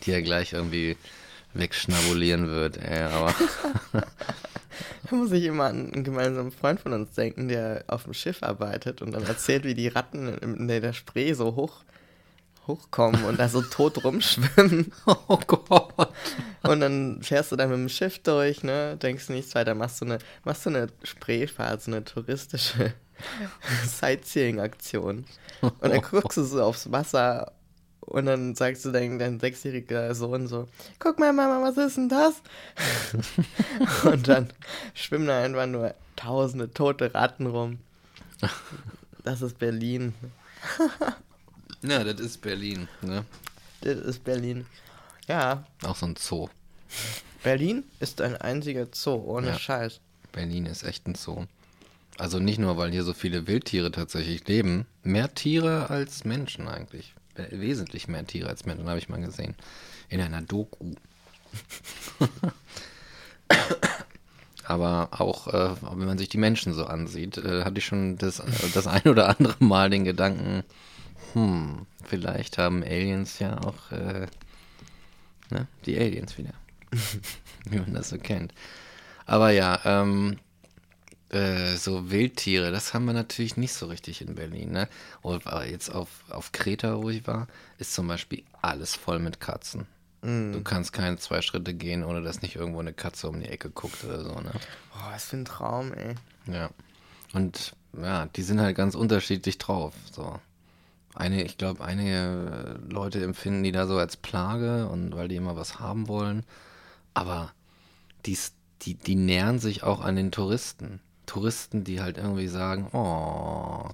Die er gleich irgendwie wegschnabulieren wird, ey, aber *laughs* Da muss ich immer an einen gemeinsamen Freund von uns denken, der auf dem Schiff arbeitet und dann erzählt, wie die Ratten in der der Spree so hoch hochkommen und da so tot rumschwimmen. *laughs* oh Gott. Und dann fährst du da mit dem Schiff durch, ne? Denkst nichts weiter, machst du eine, machst du eine Spreefahrt, so eine touristische *laughs* Sightseeing-Aktion. Und dann guckst du so aufs Wasser und dann sagst du dein, dein sechsjähriger Sohn so, guck mal Mama, was ist denn das? *laughs* und dann schwimmen da einfach nur tausende tote Ratten rum. Das ist Berlin. Ja, das ist Berlin, ne? Das ist Berlin. Ja, Auch so ein Zoo. Berlin ist ein einziger Zoo, ohne Ja. Scheiß. Berlin ist echt ein Zoo. Also nicht nur, weil hier so viele Wildtiere tatsächlich leben, mehr Tiere als Menschen eigentlich. We- Wesentlich mehr Tiere als Menschen, habe ich mal gesehen. In einer Doku. *laughs* Aber auch, äh, wenn man sich die Menschen so ansieht, äh, hatte ich schon das, äh, das ein oder andere Mal den Gedanken, hm, vielleicht haben Aliens ja auch, äh, ne, die Aliens wieder. *laughs* Wie man das so kennt. Aber ja, ähm, äh, so Wildtiere, das haben wir natürlich nicht so richtig in Berlin, ne? Und aber jetzt auf, auf Kreta, wo ich war, ist zum Beispiel alles voll mit Katzen. Du kannst keine zwei Schritte gehen, ohne dass nicht irgendwo eine Katze um die Ecke guckt oder so, ne? Boah, was für ein Traum, ey. Ja. Und ja, die sind halt ganz unterschiedlich drauf. So. Eine, ich glaube, einige Leute empfinden die da so als Plage und weil die immer was haben wollen. Aber die, die, die nähern sich auch an den Touristen. Touristen, die halt irgendwie sagen, oh,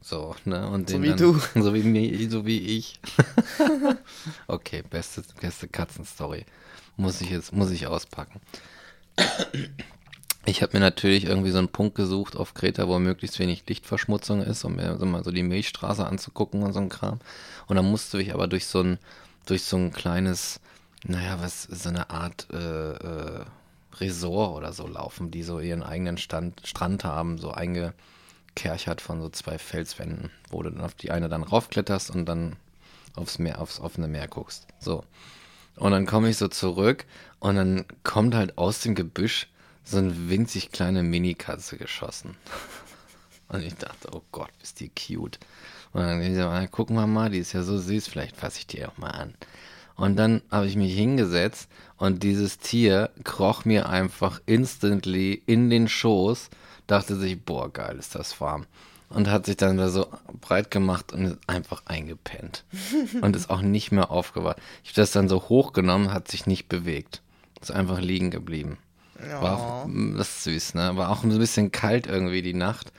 so, ne? Und So wie dann, du. *laughs* So wie so wie ich. *laughs* okay, beste, beste Katzenstory. Muss ich jetzt, muss ich auspacken. Ich habe mir natürlich irgendwie so einen Punkt gesucht auf Kreta, wo möglichst wenig Lichtverschmutzung ist, um mir so mal so die Milchstraße anzugucken und so ein Kram. Und dann musste ich aber durch so ein, durch so ein kleines, naja, was, so eine Art äh, äh, Resort oder so laufen, die so ihren eigenen Stand, Strand haben, so eingekerchert von so zwei Felswänden, wo du dann auf die eine dann raufkletterst und dann aufs Meer, aufs offene Meer guckst. So. Und dann komme ich so zurück und dann kommt halt aus dem Gebüsch so eine winzig kleine Minikatze geschossen. *laughs* Und ich dachte, oh Gott, ist die cute. Und dann ich so, ah, gucken wir mal, die ist ja so süß, vielleicht fasse ich die auch mal an. Und dann habe ich mich hingesetzt und dieses Tier kroch mir einfach instantly in den Schoß, dachte sich, boah, geil ist das warm. und hat sich dann da so breit gemacht und ist einfach eingepennt. *laughs* und ist auch nicht mehr aufgewacht. Ich habe das dann so hochgenommen, hat sich nicht bewegt. Ist einfach liegen geblieben. War auch, das ist süß, ne? War auch ein bisschen kalt irgendwie die Nacht.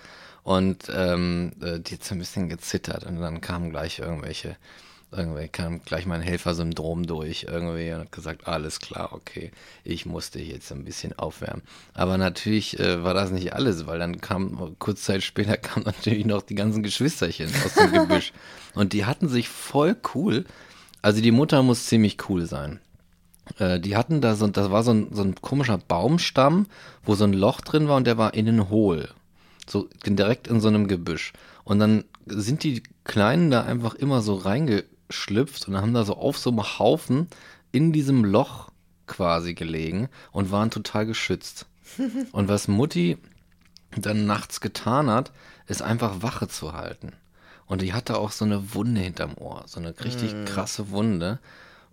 Und ähm, äh, die hat so ein bisschen gezittert und dann kamen gleich irgendwelche irgendwie kam gleich mein Helfersyndrom durch irgendwie und hat gesagt, alles klar, okay, ich musste jetzt ein bisschen aufwärmen. Aber natürlich äh, war das nicht alles, weil dann kam, kurz Zeit später *laughs* kamen natürlich noch die ganzen Geschwisterchen aus dem *laughs* Gebüsch. und die hatten sich voll cool, also die Mutter muss ziemlich cool sein. Äh, die hatten da so, das war so ein, so ein komischer Baumstamm, wo so ein Loch drin war und der war innen hohl. So direkt in so einem Gebüsch. Und dann sind die Kleinen da einfach immer so reinge geschlüpft und haben da so auf so einem Haufen in diesem Loch quasi gelegen und waren total geschützt. *laughs* Und was Mutti dann nachts getan hat, ist einfach Wache zu halten. Und die hatte auch so eine Wunde hinterm Ohr, so eine richtig mm. krasse Wunde.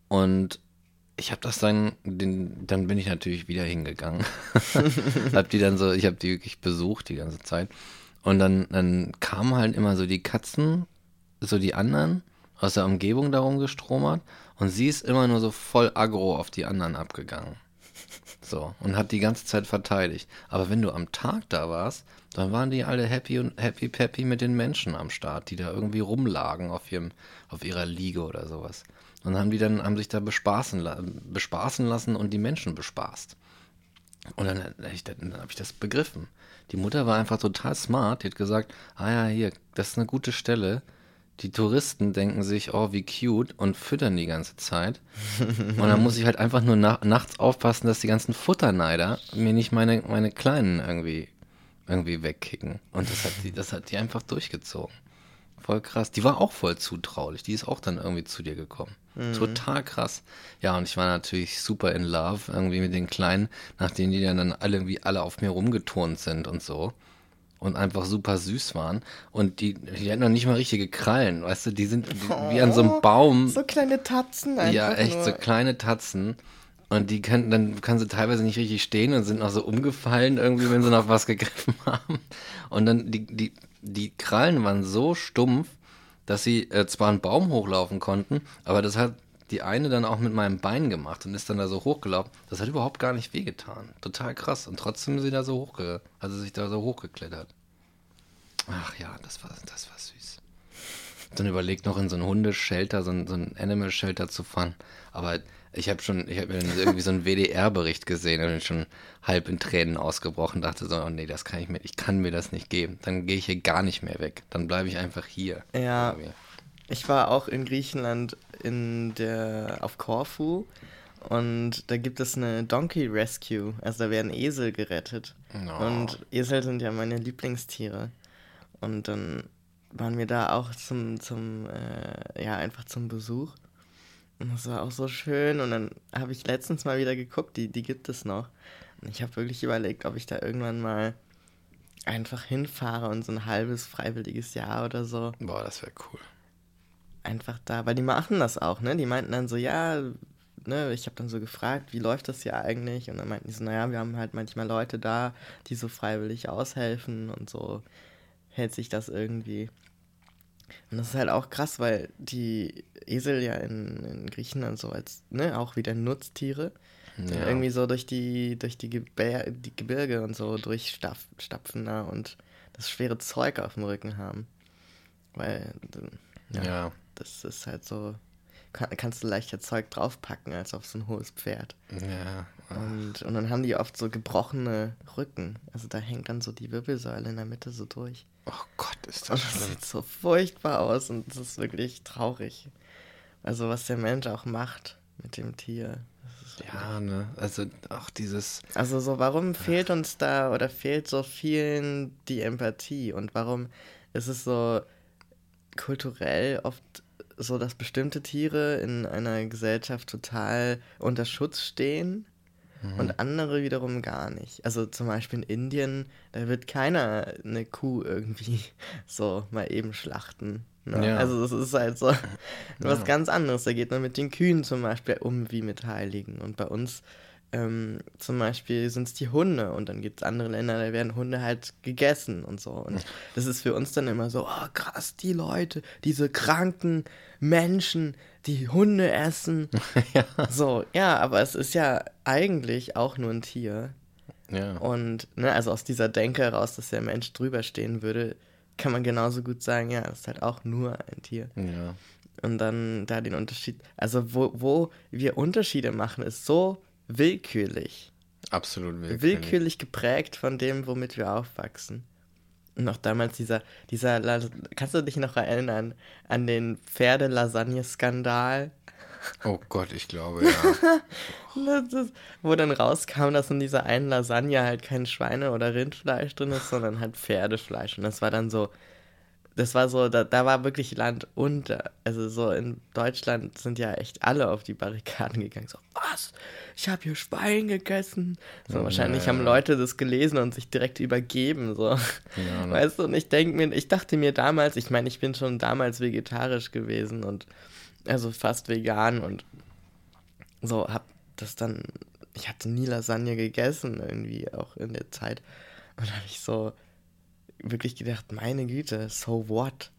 Und ich habe das dann, den, dann bin ich natürlich wieder hingegangen. *laughs* hab die dann so, ich habe die wirklich besucht die ganze Zeit. Und dann, dann kamen halt immer so die Katzen, so die anderen, aus der Umgebung darum gestromert und sie ist immer nur so voll aggro auf die anderen abgegangen. So, und hat die ganze Zeit verteidigt. Aber wenn du am Tag da warst, dann waren die alle happy und happy peppy mit den Menschen am Start, die da irgendwie rumlagen auf ihrem, auf ihrer Liege oder sowas. Und haben die dann, haben sich da bespaßen, bespaßen lassen und die Menschen bespaßt. Und dann, dann, habe ich das begriffen. Die Mutter war einfach total smart, die hat gesagt, ah ja, hier, das ist eine gute Stelle, die Touristen denken sich, oh, wie cute und füttern die ganze Zeit. *laughs* Und dann muss ich halt einfach nur na nachts aufpassen, dass die ganzen Futterneider mir nicht meine, meine Kleinen irgendwie, irgendwie wegkicken. Und das hat, die, das hat die einfach durchgezogen. Voll krass. Die war auch voll zutraulich. Die ist auch dann irgendwie zu dir gekommen. Mhm. Total krass. Ja, und ich war natürlich super in love irgendwie mit den Kleinen, nachdem die dann alle irgendwie alle auf mir rumgeturnt sind und so und einfach super süß waren. Und die, die hatten noch nicht mal richtige Krallen, weißt du, die sind oh, wie an so einem oh, Baum. So kleine Tatzen einfach. Ja, echt, nur. so kleine Tatzen. Und die können, dann kann sie teilweise nicht richtig stehen und sind noch so umgefallen, irgendwie, wenn sie noch was gegriffen *laughs* haben. Und dann, die, die, die Krallen waren so stumpf, dass sie äh, zwar einen Baum hochlaufen konnten, aber das hat die eine dann auch mit meinem Bein gemacht und ist dann da so hochgelaufen. Das hat überhaupt gar nicht wehgetan. Total krass. Und trotzdem sie da so hochge, also sich da so hochgeklettert. Ach ja, das war, das war süß. Dann überlegt noch in so ein Hundeschelter, so ein, so ein Animal Shelter zu fahren. Aber ich habe schon, ich habe irgendwie so einen WDR-Bericht gesehen und bin schon halb in Tränen ausgebrochen. Dachte so, oh nee, das kann ich mir, ich kann mir das nicht geben. Dann gehe ich hier gar nicht mehr weg. Dann bleibe ich einfach hier. Ja. Irgendwie. Ich war auch in Griechenland in der auf Korfu und da gibt es eine Donkey Rescue. Also da werden Esel gerettet. No. Und Esel sind ja meine Lieblingstiere. Und dann waren wir da auch zum, zum äh, ja, einfach zum Besuch. Und das war auch so schön. Und dann habe ich letztens mal wieder geguckt, die, die gibt es noch. Und ich habe wirklich überlegt, ob ich da irgendwann mal einfach hinfahre und so ein halbes freiwilliges Jahr oder so. Boah, das wäre cool einfach da, weil die machen das auch, ne? Die meinten dann so, ja, ne, ich habe dann so gefragt, wie läuft das hier eigentlich? Und dann meinten die so, naja, wir haben halt manchmal Leute da, die so freiwillig aushelfen und so hält sich das irgendwie. Und das ist halt auch krass, weil die Esel ja in, in Griechenland so als, ne, auch wieder Nutztiere, ja. irgendwie so durch die, durch die, Gebir die Gebirge und so durchstapfen da und das schwere Zeug auf dem Rücken haben. Weil, ja. ja das ist halt so, kann, kannst du leichter Zeug draufpacken als auf so ein hohes Pferd. Ja. Und, und dann haben die oft so gebrochene Rücken. Also da hängt dann so die Wirbelsäule in der Mitte so durch. Oh Gott, ist das, und das sieht so furchtbar aus und das ist wirklich traurig. Also was der Mensch auch macht mit dem Tier. Ja, ne, also auch dieses. Also so, warum fehlt uns da oder fehlt so vielen die Empathie und warum ist es so kulturell oft so, dass bestimmte Tiere in einer Gesellschaft total unter Schutz stehen mhm. und andere wiederum gar nicht. Also zum Beispiel in Indien, da wird keiner eine Kuh irgendwie *laughs* so mal eben schlachten. Ne? Ja. Also das ist halt so *laughs* was ja. ganz anderes. Da geht man mit den Kühen zum Beispiel um wie mit Heiligen. Und bei uns ähm, zum Beispiel sind es die Hunde und dann gibt es andere Länder, da werden Hunde halt gegessen und so. Und das ist für uns dann immer so, oh krass, die Leute, diese kranken Menschen, die Hunde essen. *laughs* ja. So, ja, aber es ist ja eigentlich auch nur ein Tier. Ja. Und, ne, also aus dieser Denke heraus, dass der Mensch drüber stehen würde, kann man genauso gut sagen, ja, es ist halt auch nur ein Tier. ja. Und dann da den Unterschied, also wo, wo wir Unterschiede machen, ist so willkürlich. Absolut willkürlich. Willkürlich geprägt von dem, womit wir aufwachsen. Auch damals dieser, dieser, La- kannst du dich noch erinnern an den Pferde-Lasagne-Skandal? Oh Gott, ich glaube, ja. *laughs* Ist, wo dann rauskam, dass in dieser einen Lasagne halt kein Schweine- oder Rindfleisch drin ist, sondern halt Pferdefleisch. Und das war dann so, das war so, da, da war wirklich Land unter. Also so in Deutschland sind ja echt alle auf die Barrikaden gegangen. So, was? Ich habe hier Schwein gegessen. So, Ja, wahrscheinlich ja. haben Leute das gelesen und sich direkt übergeben. So. Ja, *laughs* ne? Weißt du, und ich denke mir, ich dachte mir damals, ich meine, ich bin schon damals vegetarisch gewesen und also fast vegan und so hab das dann, ich hatte nie Lasagne gegessen irgendwie auch in der Zeit und habe ich so wirklich gedacht, meine Güte, so what?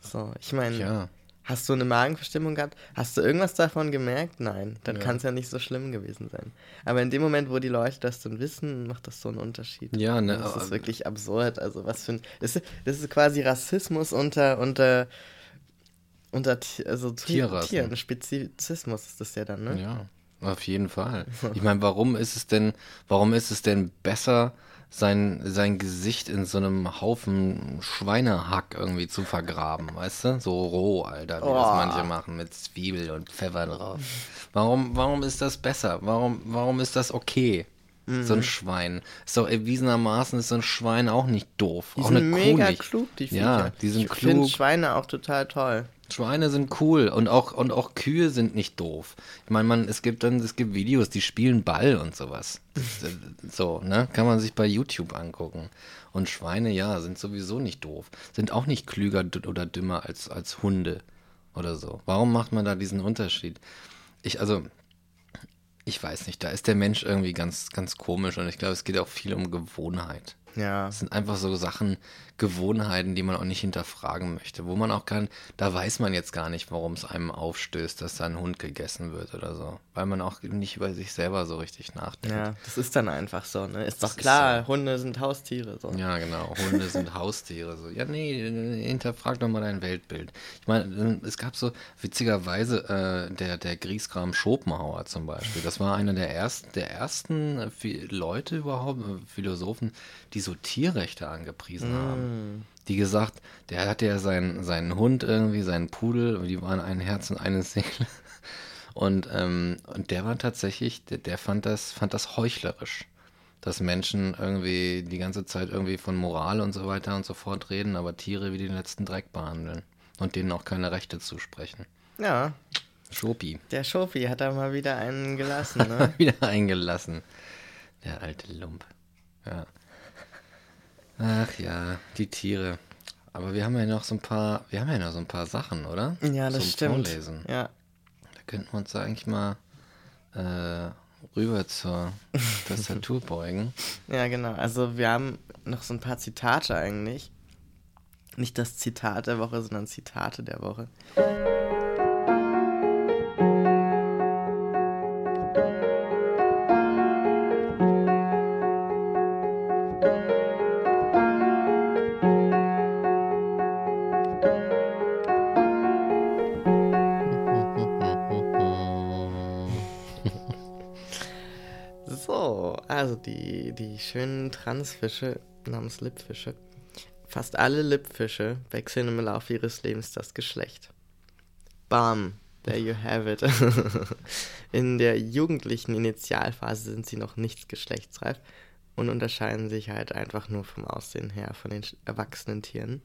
So, ich meine, ja. hast du eine Magenverstimmung gehabt? Hast du irgendwas davon gemerkt? Nein, dann Ja. kann es ja nicht so schlimm gewesen sein. Aber in dem Moment, wo die Leute das dann wissen, macht das so einen Unterschied. Ja, ne, Das ist aber- wirklich absurd. Also was für ein. Das ist, das ist quasi Rassismus unter unter unter also Ti- Tierrassen. Tieren. Spezizismus ist das ja dann, ne? Ja, auf jeden Fall. *laughs* Ich meine, warum ist es denn, warum ist es denn besser, sein, sein Gesicht in so einem Haufen Schweinehack irgendwie zu vergraben, weißt du? So roh, Alter, wie das Oh. manche machen, mit Zwiebel und Pfeffer drauf. Warum, warum ist das besser? Warum, warum ist das okay? So Mhm. ein Schwein. Ist doch erwiesenermaßen ist so ein Schwein auch nicht doof. Die auch sind eine Kuh mega nicht. klug, die Viecher. Ja, die sind ich finde klug. Schweine auch total toll. Schweine sind cool und auch und auch Kühe sind nicht doof. Ich meine, man es gibt dann es gibt Videos, die spielen Ball und sowas. *laughs* So, ne? Kann man sich bei YouTube angucken. Und Schweine, ja, sind sowieso nicht doof. Sind auch nicht klüger oder dümmer als als Hunde oder so. Warum macht man da diesen Unterschied? Ich also ich weiß nicht, da ist der Mensch irgendwie ganz ganz komisch und ich glaube, es geht auch viel um Gewohnheit. Ja. Das sind einfach so Sachen, Gewohnheiten, die man auch nicht hinterfragen möchte, wo man auch kann, da weiß man jetzt gar nicht, warum es einem aufstößt, dass da ein Hund gegessen wird oder so, weil man auch nicht über sich selber so richtig nachdenkt. Ja, das ist dann einfach so, ne? Ist Das doch ist klar, Hunde sind Haustiere. So. Ja, genau. Hunde sind *laughs* Haustiere. So. Ja, nee, hinterfrag doch mal dein Weltbild. Ich meine, es gab so witzigerweise äh, der, der Griesgram Schopenhauer zum Beispiel. Das war einer der ersten, der ersten äh, Leute überhaupt, äh, Philosophen, die so Tierrechte angepriesen haben. Die gesagt, der hatte ja seinen, seinen Hund irgendwie, seinen Pudel, die waren ein Herz und eine Seele. Und, ähm, und der war tatsächlich, der, der fand das, fand das heuchlerisch dass Menschen irgendwie die ganze Zeit irgendwie von Moral und so weiter und so fort reden, aber Tiere wie den letzten Dreck behandeln und denen auch keine Rechte zusprechen. Ja, Schopi, der Schofi hat da mal wieder einen gelassen, ne? *laughs* wieder eingelassen. Der alte Lump. Ja. Ach ja, die Tiere. Aber wir haben ja noch so ein paar, wir haben ja noch so ein paar Sachen, oder? ja, das Zum stimmt. Vorlesen. Ja. Da könnten wir uns eigentlich mal äh, rüber zur *laughs* Tastatur beugen. Ja, genau. Also wir haben noch so ein paar Zitate eigentlich. Nicht das Zitat der Woche, sondern Zitate der Woche. Die, schönen Transfische namens Lippfische. Fast alle Lippfische wechseln im Laufe ihres Lebens das Geschlecht. Bam, there you have it. *laughs* In der jugendlichen Initialphase sind sie noch nicht geschlechtsreif und unterscheiden sich halt einfach nur vom Aussehen her von den erwachsenen Tieren.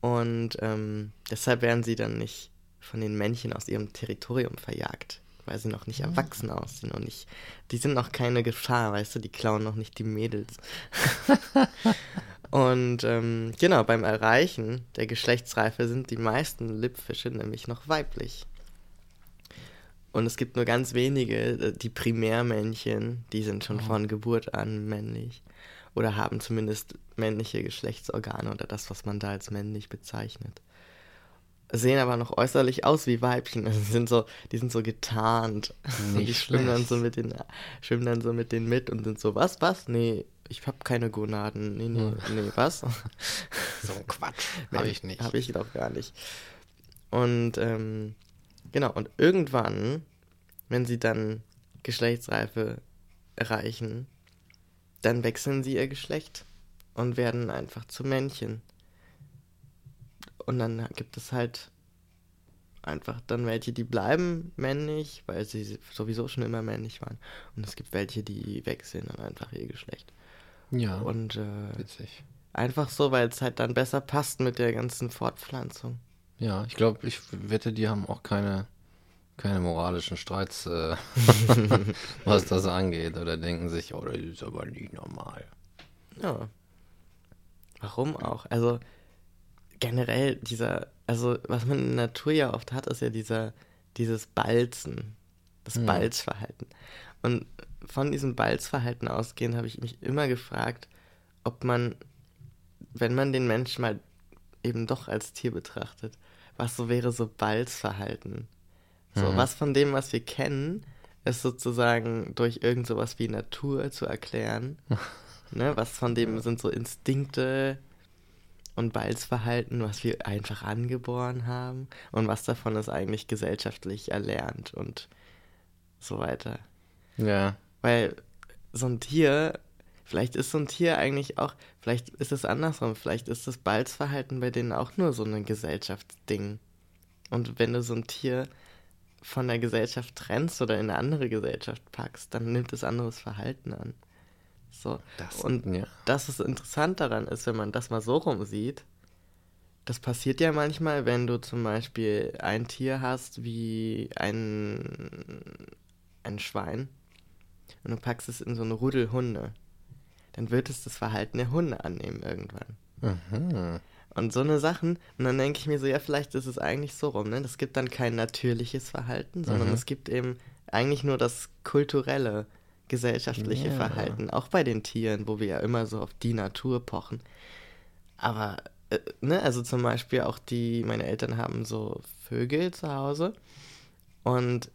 Und ähm, deshalb werden sie dann nicht von den Männchen aus ihrem Territorium verjagt, weil sie noch nicht erwachsen aussehen und nicht, die sind noch keine Gefahr, weißt du, die klauen noch nicht die Mädels. *laughs* und ähm, genau, beim Erreichen der Geschlechtsreife sind die meisten Lippfische nämlich noch weiblich. Und es gibt nur ganz wenige, äh, die Primärmännchen, die sind schon Oh. von Geburt an männlich. Oder haben zumindest männliche Geschlechtsorgane oder das, was man da als männlich bezeichnet. Sehen aber noch äußerlich aus wie Weibchen. *laughs* Also sind so, die sind so getarnt. und die Nicht schwimmen dann, so mit den, schwimmen dann so mit denen mit und sind so, was, was? Nee, ich hab keine Gonaden. Nee, nee, nee, was? *laughs* So ein Quatsch. *laughs* Nee, Habe ich nicht. Habe ich doch gar nicht. Und ähm, genau, und irgendwann, wenn sie dann Geschlechtsreife erreichen, dann wechseln sie ihr Geschlecht und werden einfach zu Männchen. Und dann gibt es halt einfach dann welche, die bleiben männlich, weil sie sowieso schon immer männlich waren. Und es gibt welche, die wechseln dann einfach ihr Geschlecht. Ja, Und äh, witzig. Einfach so, weil es halt dann besser passt mit der ganzen Fortpflanzung. Ja, ich glaube, ich wette, die haben auch keine, keine moralischen Streits, äh, *laughs* *laughs* was das angeht. Oder denken sich, oh, das ist aber nicht normal. Ja. Warum auch? Also generell dieser, also was man in der Natur ja oft hat, ist ja dieser, dieses Balzen, das Hm. Balzverhalten. Und von diesem Balzverhalten ausgehend habe ich mich immer gefragt, ob man, wenn man den Menschen mal eben doch als Tier betrachtet, was so wäre so Balzverhalten. So, Mhm. was von dem, was wir kennen, ist sozusagen durch irgend sowas wie Natur zu erklären. *laughs* ne, was von dem sind so Instinkte und Balzverhalten, was wir einfach angeboren haben und was davon ist eigentlich gesellschaftlich erlernt und so weiter. Ja, Weil so ein Tier, vielleicht ist so ein Tier eigentlich auch, vielleicht ist es andersrum, vielleicht ist das Balzverhalten bei denen auch nur so ein Gesellschaftsding. Und wenn du so ein Tier von der Gesellschaft trennst oder in eine andere Gesellschaft packst, dann nimmt es anderes Verhalten an. So. Das- Und ja. das, was interessant daran ist, wenn man das mal so rum sieht, das passiert ja manchmal, wenn du zum Beispiel ein Tier hast wie ein, ein Schwein und du packst es in so eine Rudel Hunde, dann wird es das Verhalten der Hunde annehmen irgendwann. Mhm. Und so eine Sachen, und dann denke ich mir so, ja, vielleicht ist es eigentlich so rum, ne? Es gibt dann kein natürliches Verhalten, sondern Mhm. es gibt eben eigentlich nur das kulturelle, gesellschaftliche Ja. Verhalten, auch bei den Tieren, wo wir ja immer so auf die Natur pochen. Aber, äh, ne, also zum Beispiel auch die, meine Eltern haben so Vögel zu Hause und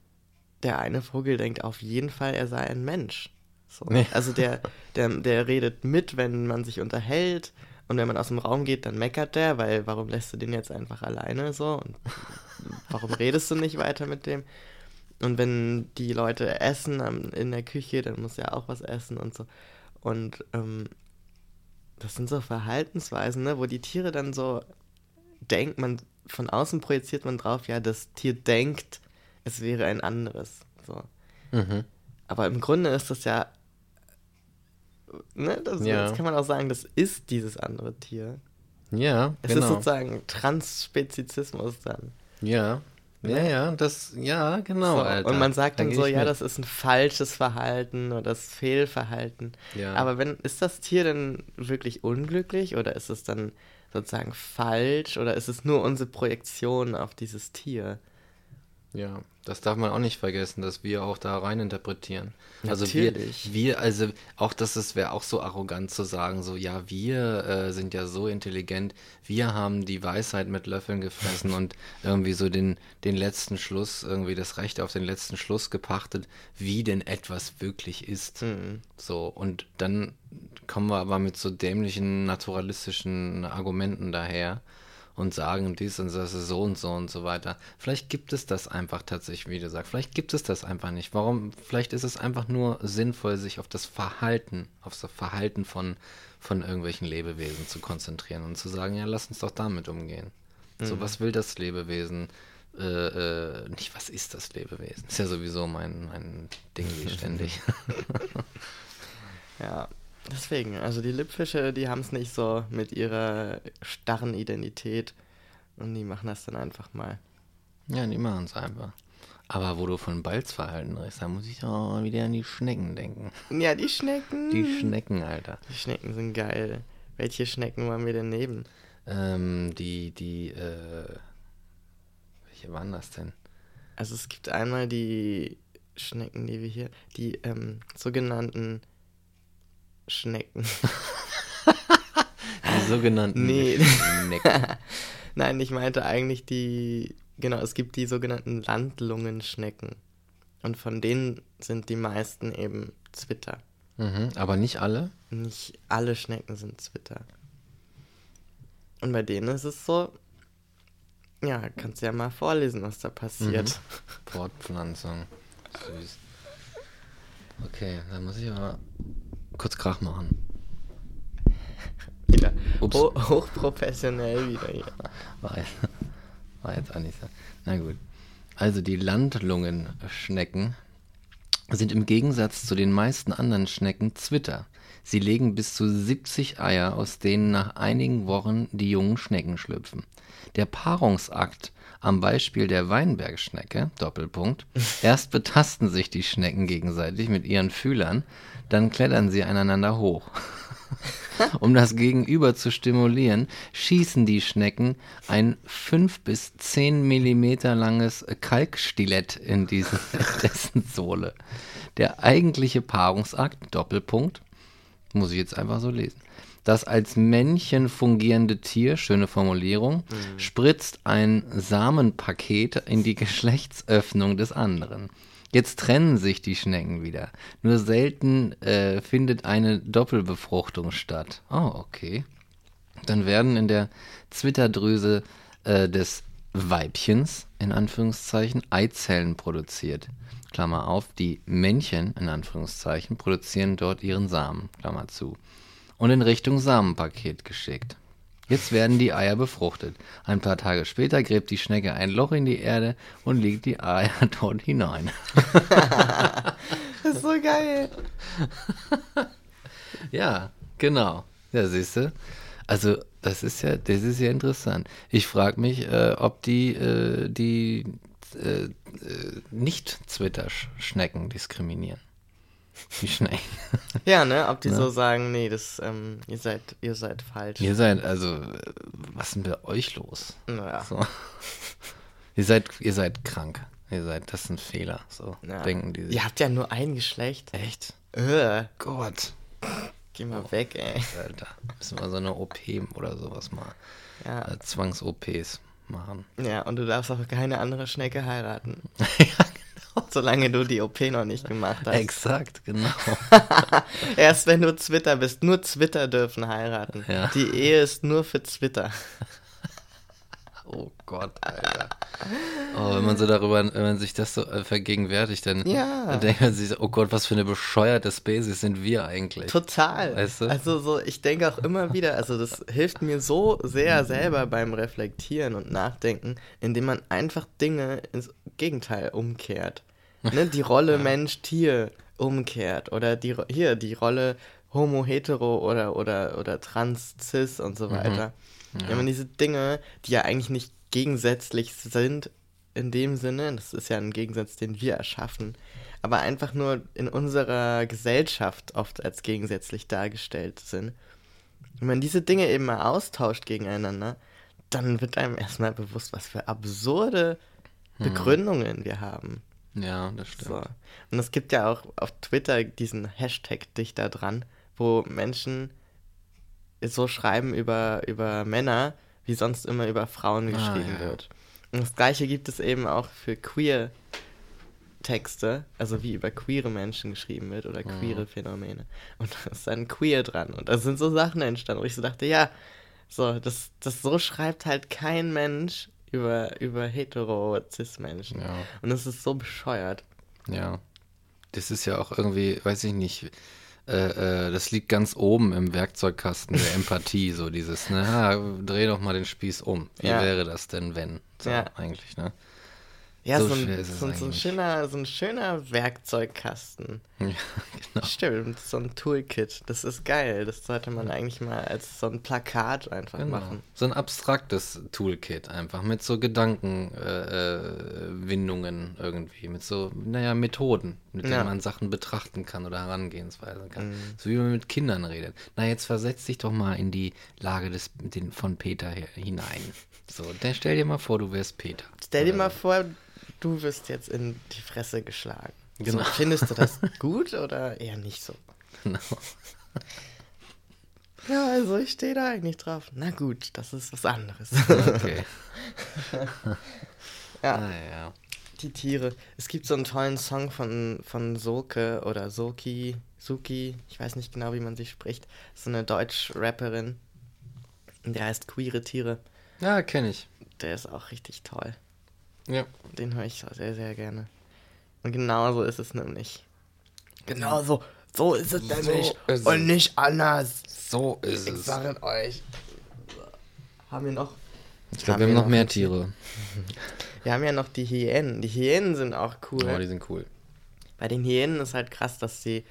der eine Vogel denkt auf jeden Fall, er sei ein Mensch. So. Nee. Also der, der, der redet mit, wenn man sich unterhält und wenn man aus dem Raum geht, dann meckert der, weil warum lässt du den jetzt einfach alleine so und warum redest du nicht weiter mit dem? Und wenn die Leute essen in der Küche, dann muss er auch was essen und so. Und ähm, das sind so Verhaltensweisen, ne, wo die Tiere dann so denkt, man von außen projiziert man drauf, ja, das Tier denkt, es wäre ein anderes. So. Mhm. Aber im Grunde ist das ja, ne, das, Ja. das kann man auch sagen, das ist dieses andere Tier. Ja, Es ist genau. sozusagen Transspezizismus dann. Ja, ja, ja, das, ja, genau, so, und man sagt Da dann geh so, ja, mit. das ist ein falsches Verhalten oder das Fehlverhalten. Ja. Aber wenn, ist das Tier denn wirklich unglücklich oder ist es dann sozusagen falsch oder ist es nur unsere Projektion auf dieses Tier? Ja, das darf man auch nicht vergessen, dass wir auch da rein interpretieren. Also wir, wir, also auch das ist, wäre auch so arrogant zu sagen, so ja, wir äh, sind ja so intelligent, wir haben die Weisheit mit Löffeln gefressen und irgendwie so den, den letzten Schluss, irgendwie das Recht auf den letzten Schluss gepachtet, wie denn etwas wirklich ist. Mhm. So, und dann kommen wir aber mit so dämlichen, naturalistischen Argumenten daher und sagen dies und das ist so und so und so weiter. Vielleicht gibt es das einfach tatsächlich, wie du sagst. Vielleicht gibt es das einfach nicht. Warum? Vielleicht ist es einfach nur sinnvoll, sich auf das Verhalten, auf das Verhalten von, von irgendwelchen Lebewesen zu konzentrieren und zu sagen, ja, lass uns doch damit umgehen. So, was will das Lebewesen? Äh, äh, nicht, was ist das Lebewesen? Ist ja sowieso mein, mein Ding wie ständig. *laughs* *laughs* Ja, deswegen, also die Lippfische, die haben es nicht so mit ihrer starren Identität und die machen das dann einfach mal. Ja, die machen es einfach. Aber wo du von Balzverhalten redest, da muss ich auch wieder an die Schnecken denken. *laughs* Ja, die Schnecken. Die Schnecken, Alter. Die Schnecken sind geil. Welche Schnecken wollen wir denn nehmen? Ähm, die, die, äh, welche waren das denn? Also es gibt einmal die Schnecken, die wir hier, die ähm, sogenannten Schnecken. Die sogenannten Nee. Schnecken. *laughs* Nein, ich meinte eigentlich die, genau, es gibt die sogenannten Landlungenschnecken. Und von denen sind die meisten eben Zwitter. Mhm, aber nicht alle? Nicht alle Schnecken sind Zwitter. Und bei denen ist es so, ja, kannst du ja mal vorlesen, was da passiert. Fortpflanzung. Süß. Okay, dann muss ich aber kurz Krach machen. *laughs* Wieder Ups. ho hochprofessionell wieder hier. War, *laughs* war jetzt auch nicht so. Na gut. Also die Landlungenschnecken sind im Gegensatz zu den meisten anderen Schnecken Zwitter. Sie legen bis zu 70 Eier, aus denen nach einigen Wochen die jungen Schnecken schlüpfen. Der Paarungsakt am Beispiel der Weinbergschnecke, Doppelpunkt, *laughs* erst betasten sich die Schnecken gegenseitig mit ihren Fühlern, dann klettern sie einander hoch. *laughs* Um das Gegenüber zu stimulieren, schießen die Schnecken ein 5 bis 10 Millimeter langes Kalkstilett in diese, *laughs* dessen Sohle. Der eigentliche Paarungsakt, Doppelpunkt, muss ich jetzt einfach so lesen. Das als Männchen fungierende Tier, schöne Formulierung, spritzt ein Samenpaket in die Geschlechtsöffnung des anderen. Jetzt trennen sich die Schnecken wieder. Nur selten äh, findet eine Doppelbefruchtung statt. Oh, okay. Dann werden in der Zwitterdrüse äh, des Weibchens, in Anführungszeichen, Eizellen produziert. Klammer auf, die Männchen, in Anführungszeichen, produzieren dort ihren Samen, Klammer zu. Und in Richtung Samenpaket geschickt. Jetzt werden die Eier befruchtet. Ein paar Tage später gräbt die Schnecke ein Loch in die Erde und legt die Eier *laughs* dort hinein. Das ist so geil. *laughs* Ja, genau. Ja, siehst du. Also, das ist ja, das ist ja interessant. Ich frage mich, äh, ob die, äh, die äh, äh, Nicht-Twitter-Schnecken diskriminieren. Die Schnecken. Ja, ne, ob die Ne? so sagen, nee, das, ähm, ihr seid, ihr seid falsch. Ihr seid, also, äh, was ist denn bei euch los? Naja. So. ihr seid, ihr seid krank. Ihr seid, das ist ein Fehler. So Ja. denken die sich. Ihr habt ja nur ein Geschlecht. Echt? Äh, Gott. geh mal weg, ey. Alter. Müssen wir so eine OP oder sowas mal. Ja. Äh, Zwangs-OPs machen. ja, und du darfst auch keine andere Schnecke heiraten. *laughs* ja. *laughs* Solange du die OP noch nicht gemacht hast. Exakt, genau. *laughs* Erst wenn du Zwitter bist. Nur Zwitter dürfen heiraten. Ja. Die Ehe ist nur für Zwitter. *laughs* Oh Gott, Alter. Oh, wenn man so darüber, wenn man sich das so äh, vergegenwärtigt, dann, Ja. dann denkt man sich, so, oh Gott, was für eine bescheuerte Spezies sind wir eigentlich. Total. Weißt du? Also so, ich denke auch immer wieder, also das hilft mir so sehr selber beim Reflektieren und Nachdenken, indem man einfach Dinge ins Gegenteil umkehrt. Ne, die Rolle *laughs* Mensch-Tier umkehrt oder die hier die Rolle Homo hetero oder oder oder trans cis und so weiter. Wenn man diese Dinge, die ja eigentlich nicht gegensätzlich sind in dem Sinne, das ist ja ein Gegensatz, den wir erschaffen, aber einfach nur in unserer Gesellschaft oft als gegensätzlich dargestellt sind. Wenn man diese Dinge eben mal austauscht gegeneinander, dann wird einem erstmal bewusst, was für absurde Begründungen wir haben. Ja, das stimmt. So. Und es gibt ja auch auf Twitter diesen Hashtag Dichter dran, wo Menschen so schreiben über, über Männer, wie sonst immer über Frauen Ah, geschrieben ja, ja. wird. Und das gleiche gibt es eben auch für queer Texte, also wie über queere Menschen geschrieben wird oder Mhm. queere Phänomene. Und da ist dann queer dran. Und da sind so Sachen entstanden, wo ich so dachte, ja, so, das, das so schreibt halt kein Mensch über, über hetero-cis-Menschen. Ja. Und es ist so bescheuert. Ja. Das ist ja auch irgendwie, weiß ich nicht, äh, äh, das liegt ganz oben im Werkzeugkasten der Empathie, so dieses, ne, ah, dreh doch mal den Spieß um. Wie Ja. wäre das denn, wenn? So, Ja. eigentlich, ne? Ja, So so, ein, so, so, ein schöner, so ein schöner Werkzeugkasten. *laughs* Ja, genau. Stimmt, so ein Toolkit. Das ist geil. Das sollte man eigentlich mal als so ein Plakat einfach Genau. machen. So ein abstraktes Toolkit einfach mit so Gedankenwindungen äh, Windungen irgendwie, mit so, naja, Methoden, mit denen Ja. man Sachen betrachten kann oder Herangehensweisen kann. Mhm. So wie man mit Kindern redet. Na, jetzt versetz dich doch mal in die Lage des, den, von Peter hinein. So, dann stell dir mal vor, du wärst Peter. Stell dir mal vor, du wirst jetzt in die Fresse geschlagen. Genau. So, findest du das *laughs* gut oder eher nicht so? Genau. Ja, also ich stehe da eigentlich drauf. Na gut, das ist was anderes. Okay. *laughs* ja, Ah, ja. die Tiere. Es gibt so einen tollen Song von, von Soke oder Soki, Suki, ich weiß nicht genau, wie man sie spricht. So eine Deutsch-Rapperin. Der heißt Queere Tiere. Ja, kenne ich. Der ist auch richtig toll. Ja. Den höre ich sehr, sehr gerne. Und genau so ist es nämlich. Genau so. So ist es nämlich. ist und es. nicht anders. So ist Ich es. sage euch. Haben wir noch? Ich glaube, wir haben noch mehr Tiere. *laughs* Wir haben ja noch die Hyänen. Die Hyänen sind auch cool. Oh, die sind cool. Bei den Hyänen ist halt krass, dass sie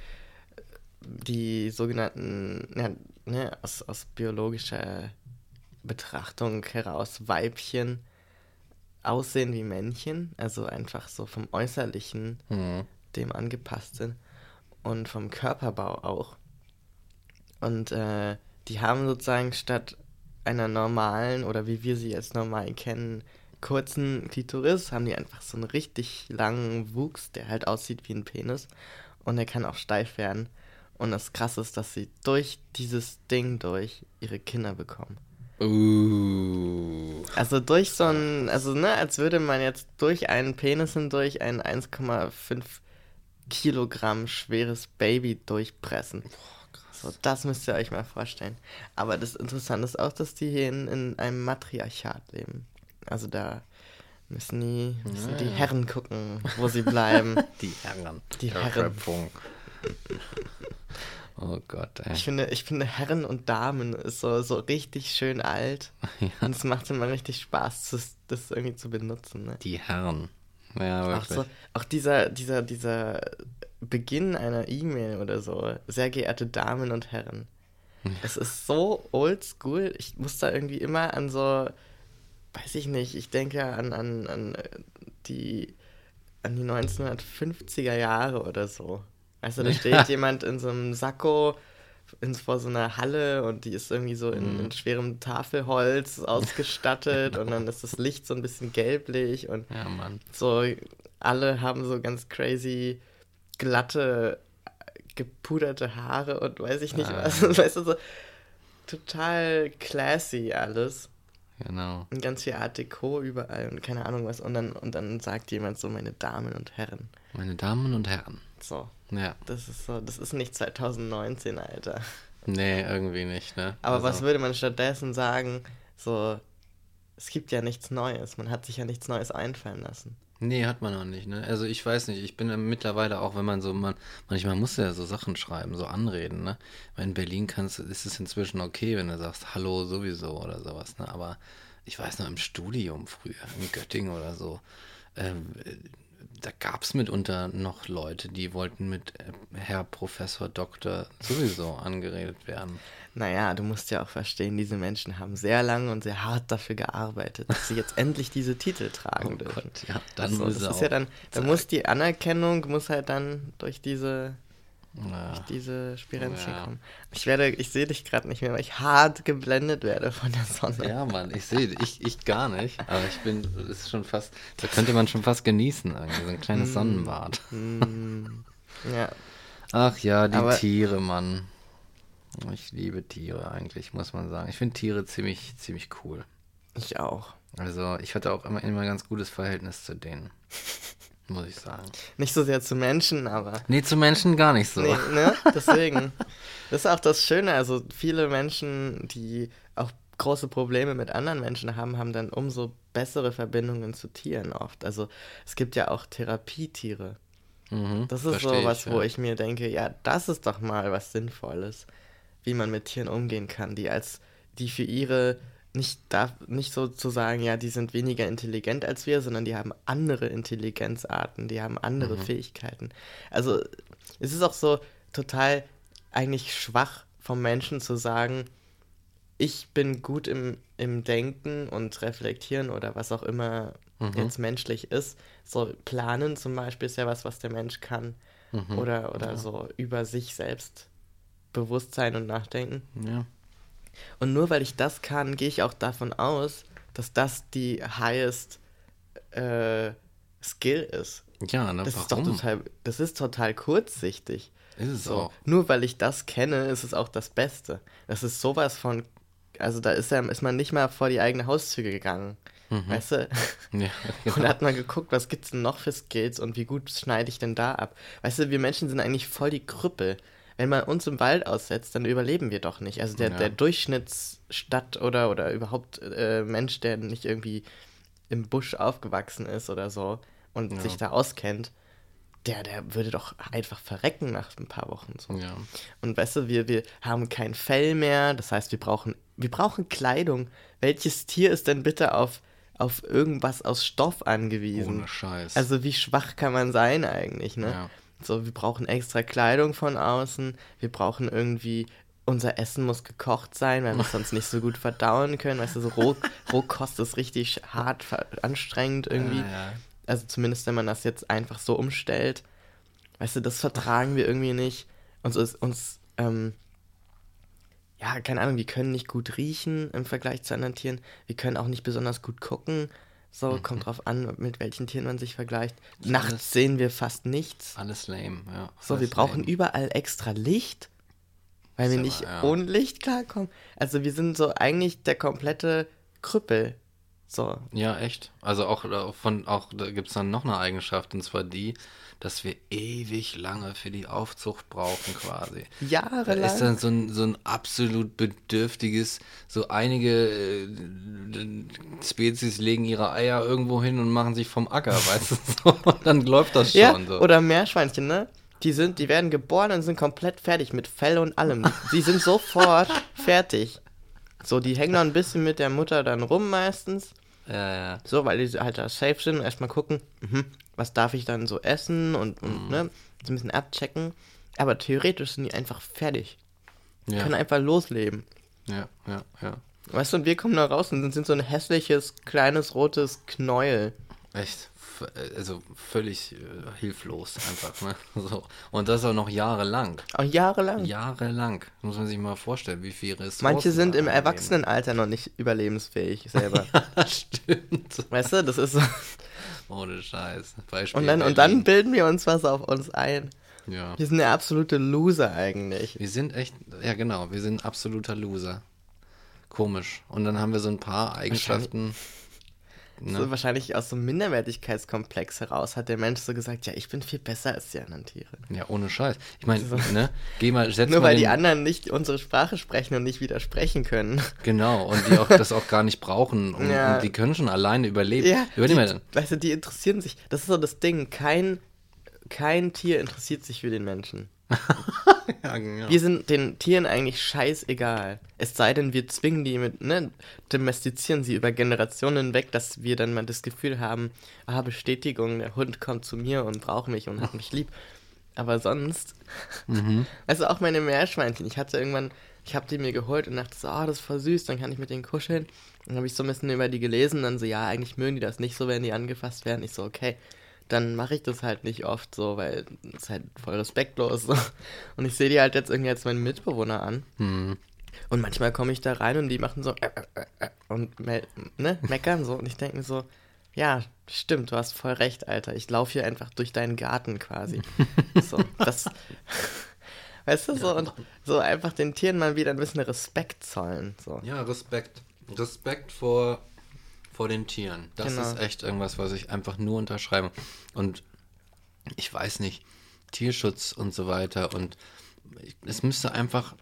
die sogenannten, ja, ne, aus, aus biologischer Betrachtung heraus Weibchen aussehen wie Männchen, also einfach so vom Äußerlichen Mhm. dem angepasst sind und vom Körperbau auch. Und äh, die haben sozusagen statt einer normalen oder wie wir sie jetzt normal kennen, kurzen Klitoris, haben die einfach so einen richtig langen Wuchs, der halt aussieht wie ein Penis und der kann auch steif werden. Und das Krasse ist, dass sie durch dieses Ding durch ihre Kinder bekommen. Uh. Also durch so ein, also ne, als würde man jetzt durch einen Penis hindurch ein 1,5 Kilogramm schweres Baby durchpressen. So, das müsst ihr euch mal vorstellen. Aber das Interessante ist auch, dass die hier in, in einem Matriarchat leben. Also da müssen die, müssen die Ja. Herren gucken, wo sie bleiben. *laughs* Die Herren. Die Herren. *laughs* Oh Gott, ey. Ich finde, ich finde Herren und Damen ist so, so richtig schön alt. *laughs* Ja. Und es macht immer richtig Spaß, das, das irgendwie zu benutzen. Ne? Die Herren. Ja, Auch, wirklich. so, auch dieser, dieser, dieser Beginn einer E-Mail oder so. Sehr geehrte Damen und Herren. Es ist so oldschool. Ich muss da irgendwie immer an so, weiß ich nicht, ich denke an, an, an äh, die an die 1950er Jahre oder so. Also da steht jemand in so einem Sakko in, vor so einer Halle und die ist irgendwie so in, in schwerem Tafelholz ausgestattet und dann ist das Licht so ein bisschen gelblich und Ja, so alle haben so ganz crazy glatte gepuderte Haare und weiß ich nicht Ah. was. *laughs* Weißt du so total classy alles. Genau. und ganz viel Art Deco überall und keine Ahnung was. Und dann und dann sagt jemand so meine Damen und Herren. Meine Damen und Herren. So Ja. das ist so das ist nicht 2019 Alter Nee, irgendwie nicht, ne? aber Also, was würde man stattdessen sagen so es gibt ja nichts Neues man hat sich ja nichts Neues einfallen lassen Nee, hat man noch nicht, ne? Also ich weiß nicht, ich bin ja mittlerweile auch, wenn man so, man, manchmal muss ja so Sachen schreiben, so anreden, ne? Weil In Berlin kannst ist es inzwischen okay, wenn du sagst, hallo sowieso oder sowas, ne? Aber ich weiß noch im Studium früher, in Göttingen oder so, ähm, äh, da gab es mitunter noch Leute, die wollten mit äh, Herr Professor Doktor sowieso *laughs* angeredet werden. Naja, du musst ja auch verstehen, diese Menschen haben sehr lange und sehr hart dafür gearbeitet, dass sie jetzt *laughs* endlich diese Titel tragen Oh dürfen. Gott, ja, dann also, muss das ist auch ja dann, da muss die Anerkennung muss halt dann durch diese, Ja. durch diese Spirenzchen Ja. kommen. Ich werde, ich sehe dich gerade nicht mehr, weil ich hart geblendet werde von der Sonne. Ja, Mann, ich sehe, ich, ich gar nicht, aber ich bin, es ist schon fast, da könnte man schon fast genießen, irgendwie, so ein kleines Sonnenbad. Mm, ja, Ach ja, die Aber- Tiere, Mann. Ich liebe Tiere eigentlich, muss man sagen. Ich finde Tiere ziemlich, ziemlich cool. ich auch. Also, ich hatte auch immer, immer ein ganz gutes Verhältnis zu denen. *laughs* Muss ich sagen. Nicht so sehr zu Menschen, aber Nee, zu Menschen gar nicht so. Nee, ne? Deswegen. Das ist auch das Schöne. Also viele Menschen, die auch große Probleme mit anderen Menschen haben, haben dann umso bessere Verbindungen zu Tieren oft. Also es gibt ja auch Therapietiere. Mhm, Das ist so was, ja. wo ich mir denke, ja, das ist doch mal was Sinnvolles, wie man mit Tieren umgehen kann, die als, die für ihre nicht da nicht so zu sagen, ja, die sind weniger intelligent als wir, sondern die haben andere Intelligenzarten, die haben andere Mhm. Fähigkeiten. Also es ist auch so total eigentlich schwach vom Menschen zu sagen, ich bin gut im, im Denken und Reflektieren oder was auch immer Mhm. jetzt menschlich ist. So planen zum Beispiel ist ja was, was der Mensch kann. Mhm. Oder, oder so über sich selbst Bewusstsein und Nachdenken. Ja. Und nur weil ich das kann, gehe ich auch davon aus, dass das die highest äh, Skill ist. Ja, ne, Das warum? ist doch total, das ist total kurzsichtig. Ist es So, auch. nur weil ich das kenne, ist es auch das Beste. Das ist sowas von, also da ist, ja, ist man nicht mal vor die eigene Haustür gegangen. Weißt du? *laughs* Ja, Und genau. da hat man geguckt, was gibt's denn noch für Skills und wie gut schneide ich denn da ab? Weißt du, wir Menschen sind eigentlich voll die Krüppel. Wenn man uns im Wald aussetzt, dann überleben wir doch nicht. Also der, Ja. der Durchschnittsstadt oder, oder überhaupt äh, Mensch, der nicht irgendwie im Busch aufgewachsen ist oder so und Ja. sich da auskennt, der, der würde doch einfach verrecken nach ein paar Wochen. So. Ja. Und weißt du, wir, wir haben kein Fell mehr, das heißt, wir brauchen, wir brauchen Kleidung. Welches Tier ist denn bitte auf, auf irgendwas aus Stoff angewiesen? Ohne Scheiß. Also wie schwach kann man sein eigentlich, ne? Ja. So, wir brauchen extra Kleidung von außen, wir brauchen irgendwie, unser Essen muss gekocht sein, weil wir es sonst nicht so gut verdauen können. Weißt du, so Roh, *laughs* Rohkost ist richtig hart, anstrengend irgendwie. Ja, ja. Also zumindest, wenn man das jetzt einfach so umstellt. Weißt du, das vertragen wir irgendwie nicht. Uns ist uns, ähm, ja, keine Ahnung, wir können nicht gut riechen im Vergleich zu anderen Tieren. Wir können auch nicht besonders gut gucken. So, kommt drauf an, mit welchen Tieren man sich vergleicht. Nachts alles- sehen wir fast nichts. Alles lame, ja. So, wir brauchen lame. überall extra Licht, weil wir nicht ja. ohne Licht klarkommen. Also wir sind so eigentlich der komplette Krüppel. So, Ja, echt. Also auch äh, von, auch da gibt es dann noch eine Eigenschaft, und zwar die, dass wir ewig lange für die Aufzucht brauchen quasi. Da jahrelang. ist dann so ein, so ein absolut bedürftiges, so einige äh, Spezies legen ihre Eier irgendwo hin und machen sich vom Acker, *laughs* weißt du, so, und dann läuft das schon Ja, so. oder Meerschweinchen, ne? Die sind, die werden geboren und sind komplett fertig mit Fell und allem. Die sind sofort *laughs* fertig. So, die hängen noch ein bisschen mit der Mutter dann rum meistens. Ja, ja. So, weil die halt da safe sind und erstmal gucken, mhm, was darf ich dann so essen und, Mhm. und ne, so ein bisschen abchecken. Aber theoretisch sind die einfach fertig. Ja, Können einfach losleben. ja, ja, ja. Weißt du, und wir kommen da raus und sind so ein hässliches, kleines, rotes Knäuel. Echt, also völlig äh, hilflos einfach, ne? *laughs* So. Und das auch noch jahrelang. Auch jahrelang. Jahrelang. Muss man sich mal vorstellen, wie viel Ressourcen Manche sind im. Erwachsenenalter noch nicht überlebensfähig *laughs* selber. Das stimmt. Weißt du, das ist so. Ohne Scheiß. Beispiel Und dann, und dann bilden wir uns was auf uns ein. Ja. Wir sind der absolute Loser eigentlich. Wir sind echt, ja genau, wir sind absoluter Loser. Komisch. Und dann haben wir so ein paar Eigenschaften. So Ne? wahrscheinlich aus so einem Minderwertigkeitskomplex heraus hat der Mensch so gesagt, ja, ich bin viel besser als die anderen Tiere. Ja, ohne Scheiß. Ich meine, ne, geh mal, setz Nur mal weil den, die anderen nicht unsere Sprache sprechen und nicht widersprechen können. Genau, und die auch das auch gar nicht brauchen. *laughs* Und, Ja. und die können schon alleine überleben. Ja, Überleg die, mal dann. weißt du, die interessieren sich. Das ist so das Ding. Kein, kein Tier interessiert sich für den Menschen. Ja, genau. Wir sind den Tieren eigentlich scheißegal. Es sei denn, wir zwingen die mit, ne, domestizieren sie über Generationen hinweg, dass wir dann mal das Gefühl haben, ah, Bestätigung, der Hund kommt zu mir und braucht mich und hat mich lieb. Aber sonst, *laughs* also auch meine Meerschweinchen, ich hatte irgendwann, ich habe die mir geholt und dachte so, ah, das ist voll süß, dann kann ich mit denen kuscheln. Dann habe ich so ein bisschen über die gelesen, dann so, ja, eigentlich mögen die das nicht so, wenn die angefasst werden. Ich so, okay, dann mache ich das halt nicht oft so, weil es halt voll respektlos. So. *laughs* Und ich sehe die halt jetzt irgendwie als meinen Mitbewohner an. Hm. Und manchmal komme ich da rein und die machen so äh, äh, äh, und me ne, meckern so. Und ich denke mir so, ja, stimmt, du hast voll recht, Alter. Ich laufe hier einfach durch deinen Garten quasi. *laughs* so, das, *laughs* weißt du, so, und so einfach den Tieren mal wieder ein bisschen Respekt zollen. So. Ja, Respekt. Respekt vor, vor den Tieren. Das Genau. ist echt irgendwas, was ich einfach nur unterschreibe. Und ich weiß nicht, Tierschutz und so weiter. Und es müsste einfach,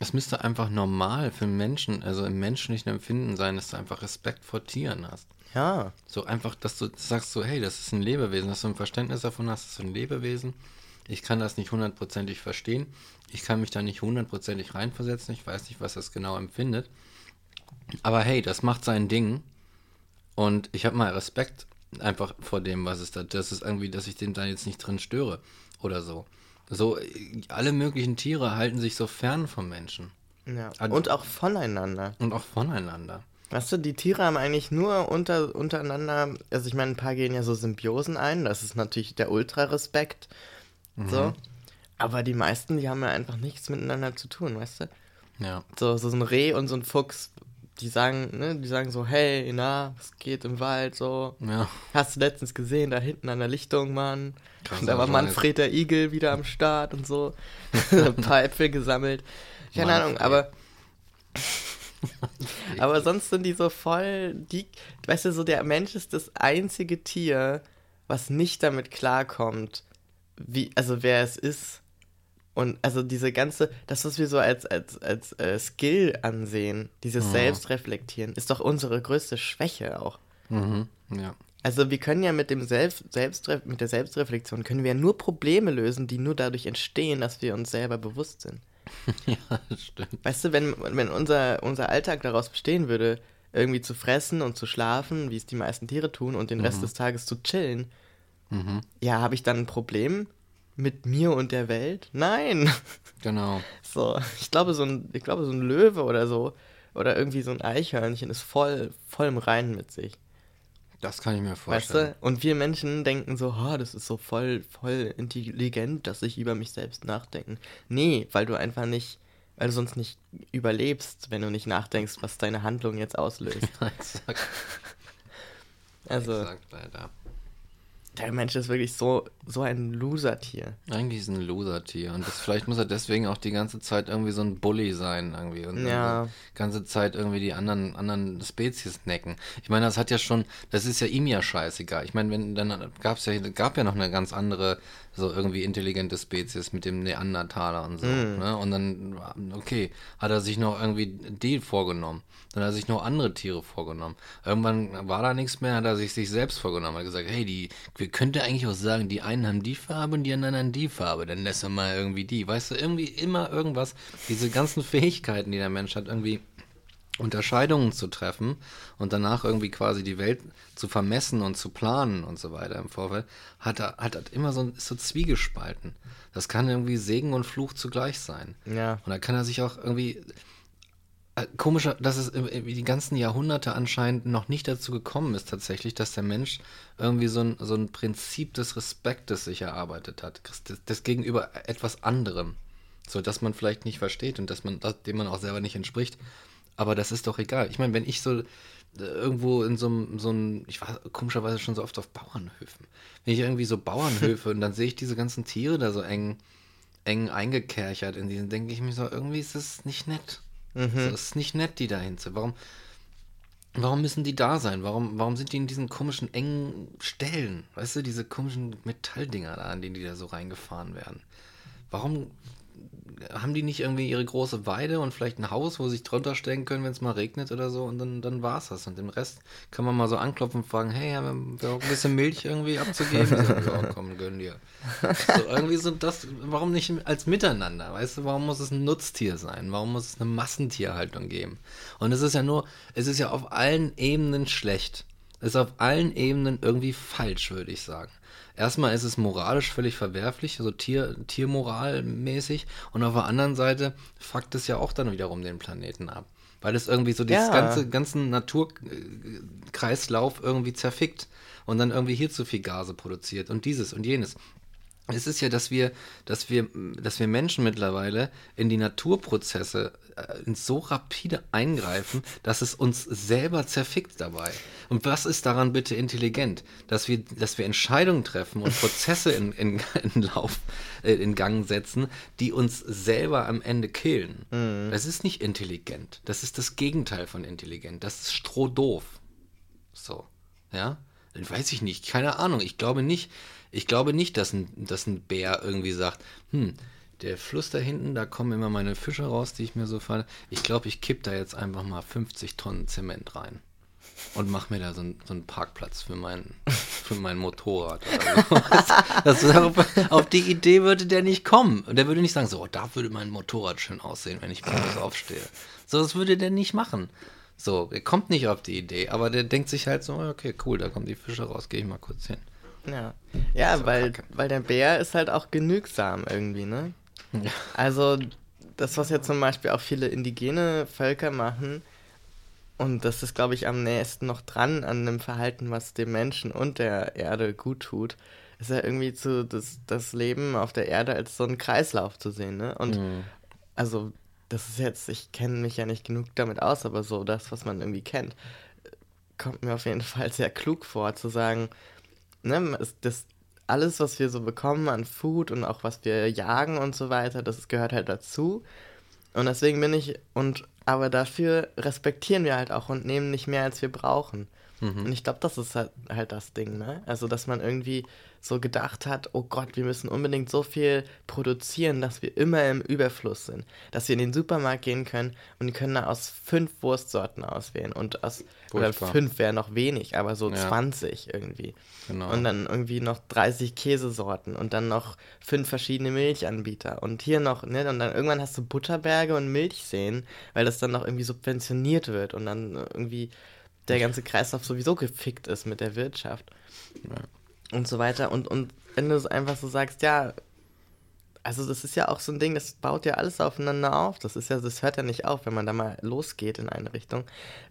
es müsste einfach normal für Menschen, also im menschlichen Empfinden sein, dass du einfach Respekt vor Tieren hast. Ja, So einfach, dass du sagst so, hey, das ist ein Lebewesen, dass du ein Verständnis davon hast, das ist ein Lebewesen. Ich kann das nicht hundertprozentig verstehen. Ich kann mich da nicht hundertprozentig reinversetzen. Ich weiß nicht, was das genau empfindet. Aber hey, das macht sein Ding. Und ich habe mal Respekt einfach vor dem, was es da. Das ist irgendwie, dass ich den da jetzt nicht drin störe oder so. So, alle möglichen Tiere halten sich so fern vom Menschen. ja. Also- Und auch voneinander. Und auch voneinander. Weißt du, die Tiere haben eigentlich nur unter, untereinander, also ich meine, ein paar gehen ja so Symbiosen ein, das ist natürlich der Ultra-Respekt. So. Aber die meisten, die haben ja einfach nichts miteinander zu tun, weißt du? Ja. So, so ein Reh und so ein Fuchs, die sagen, ne, die sagen so, hey, na, was geht im Wald so? Ja. Hast du letztens gesehen, da hinten an der Lichtung, Mann? Krasser da war Scheiß. Manfred der Igel wieder am Start und so. Ein paar Äpfel gesammelt. Keine Ahnung, aber. *laughs* aber sonst sind die so voll. Die, weißt du, so der Mensch ist das einzige Tier, was nicht damit klarkommt, wie, also wer es ist. Und also diese ganze, das, was wir so als, als, als äh, Skill ansehen, dieses Selbstreflektieren, ist doch unsere größte Schwäche auch. Mhm. Ja. Also wir können ja mit dem Selbst, Selbstre mit der Selbstreflexion können wir ja nur Probleme lösen, die nur dadurch entstehen, dass wir uns selber bewusst sind. *laughs* ja, das stimmt. Weißt du, wenn, wenn unser, unser Alltag daraus bestehen würde, irgendwie zu fressen und zu schlafen, wie es die meisten Tiere tun, und den Rest des Tages zu chillen, Mhm. ja, habe ich dann ein Problem mit mir und der Welt? Nein. *laughs* Genau. So, ich glaube, so ein, ich glaube, so ein Löwe oder so, oder irgendwie so ein Eichhörnchen ist voll, voll im Reinen mit sich. Das kann ich mir Weißt vorstellen. du? Und wir Menschen denken so, oh, das ist so voll, voll intelligent, dass ich über mich selbst nachdenken. Nee, weil du einfach nicht, weil du sonst nicht überlebst, wenn du nicht nachdenkst, was deine Handlung jetzt auslöst. *laughs* Exakt, Also, exakt, leider. Der Mensch ist wirklich so, so ein Loser-Tier. Eigentlich ist ein Loser-Tier. Und das, vielleicht muss er deswegen auch die ganze Zeit irgendwie so ein Bully sein, irgendwie. Und Ja. die ganze Zeit irgendwie die anderen, anderen Spezies necken. Ich meine, das hat ja schon, das ist ja ihm ja scheißegal. Ich meine, wenn, dann gab's ja, gab ja noch eine ganz andere, so irgendwie intelligente Spezies mit dem Neandertaler und so. Ne? Und dann, okay, hat er sich noch irgendwie die vorgenommen. Dann hat er sich noch andere Tiere vorgenommen. Irgendwann war da nichts mehr, hat er sich sich selbst vorgenommen. Hat gesagt, hey, die, wir könnte eigentlich auch sagen, die einen haben die Farbe und die anderen haben die Farbe. Dann lässt er mal irgendwie die. Weißt du, irgendwie immer irgendwas. Diese ganzen Fähigkeiten, die der Mensch hat, irgendwie Unterscheidungen zu treffen und danach irgendwie quasi die Welt zu vermessen und zu planen und so weiter im Vorfeld, hat er hat, hat immer so, ist so zwiegespalten. Das kann irgendwie Segen und Fluch zugleich sein. Ja. Und da kann er sich auch irgendwie. Äh, Komischer, dass es die ganzen Jahrhunderte anscheinend noch nicht dazu gekommen ist, tatsächlich, dass der Mensch irgendwie so ein, so ein Prinzip des Respektes sich erarbeitet hat, des, des gegenüber etwas anderem. So, dass man vielleicht nicht versteht und dass man, das- dem man auch selber nicht entspricht. Aber das ist doch egal. Ich meine, wenn ich so äh, irgendwo in so einem, so einem, ich war komischerweise schon so oft auf Bauernhöfen. Wenn ich irgendwie so Bauernhöfe *laughs* und dann sehe ich diese ganzen Tiere da so eng, eng eingekerchert in diesen, denke ich mir so, irgendwie ist es nicht nett. So, es ist nicht nett, die da hinzu. Warum, warum müssen die da sein? Warum, warum sind die in diesen komischen engen Stellen? Weißt du, diese komischen Metalldinger da, an denen die da so reingefahren werden. Warum haben die nicht irgendwie ihre große Weide und vielleicht ein Haus, wo sie sich drunter stellen können, wenn es mal regnet oder so und dann, dann war es das. Und den Rest kann man mal so anklopfen und fragen, hey, haben wir auch ein bisschen Milch irgendwie abzugeben? So, ja, komm, gönn dir. So, irgendwie so das, warum nicht als Miteinander? Weißt du, warum muss es ein Nutztier sein? Warum muss es eine Massentierhaltung geben? Und es ist ja nur, es ist ja auf allen Ebenen schlecht. Es ist auf allen Ebenen irgendwie falsch, würde ich sagen. Erstmal ist es moralisch völlig verwerflich, so Tier, Tiermoralmäßig. Und auf der anderen Seite fuckt es ja auch dann wiederum den Planeten ab. Weil es irgendwie so dieses Ja. ganze, ganzen Naturkreislauf irgendwie zerfickt und dann irgendwie hier zu viel Gase produziert und dieses und jenes. Es ist ja, dass wir, dass wir, dass wir Menschen mittlerweile in die Naturprozesse äh, in so rapide eingreifen, dass es uns selber zerfickt dabei. Und was ist daran bitte intelligent? Dass wir, dass wir Entscheidungen treffen und Prozesse in, in, in Lauf, äh, in Gang setzen, die uns selber am Ende killen. Das ist nicht intelligent. Das ist das Gegenteil von intelligent. Das ist strohdoof. So, ja? Dann weiß ich nicht, keine Ahnung. Ich glaube nicht, ich glaube nicht, dass ein, dass ein Bär irgendwie sagt, hm, der Fluss da hinten, da kommen immer meine Fische raus, die ich mir so falle. Ich glaube, ich kipp da jetzt einfach mal 50 Tonnen Zement rein und mach mir da so, einen- so einen Parkplatz für mein, für mein Motorrad. *laughs* Das, das, auf, auf die Idee würde der nicht kommen. Und der würde nicht sagen, so, da würde mein Motorrad schön aussehen, wenn ich morgens aufstehe. So, das würde der nicht machen. So, er kommt nicht auf die Idee, aber der denkt sich halt so, okay, cool, da kommen die Fische raus, gehe ich mal kurz hin. Ja, ja So weil, kacke. weil der Bär ist halt auch genügsam irgendwie, ne? Also, das, was ja zum Beispiel auch viele indigene Völker machen, und das ist, glaube ich, am nächsten noch dran an einem Verhalten, was dem Menschen und der Erde gut tut, ist ja irgendwie zu, das, das Leben auf der Erde als so einen Kreislauf zu sehen, ne? Und also das ist jetzt, ich kenne mich ja nicht genug damit aus, aber so das, was man irgendwie kennt, kommt mir auf jeden *laughs* Fall sehr klug vor, zu sagen, ne, das, alles, was wir so bekommen an Food und auch was wir jagen und so weiter, das gehört halt dazu. Und deswegen bin ich, und aber dafür respektieren wir halt auch und nehmen nicht mehr, als wir brauchen. Mhm. Und ich glaube, das ist halt, halt das Ding, ne? Also, dass man irgendwie so gedacht hat, oh Gott, wir müssen unbedingt so viel produzieren, dass wir immer im Überfluss sind. Dass wir in den Supermarkt gehen können und die können da aus fünf Wurstsorten auswählen und aus, oder fünf wäre noch wenig, aber so ja. 20 irgendwie. Genau. Und dann irgendwie noch 30 Käsesorten und dann noch fünf verschiedene Milchanbieter und hier noch, ne, und dann irgendwann hast du Butterberge und Milchseen, weil das dann noch irgendwie subventioniert wird und dann irgendwie der ganze Kreislauf sowieso gefickt ist mit der Wirtschaft. Ja und so weiter. Und, und wenn du es einfach so sagst, ja, also das ist ja auch so ein Ding, das baut ja alles aufeinander auf. Das ist ja, das hört ja nicht auf, wenn man da mal losgeht in eine Richtung.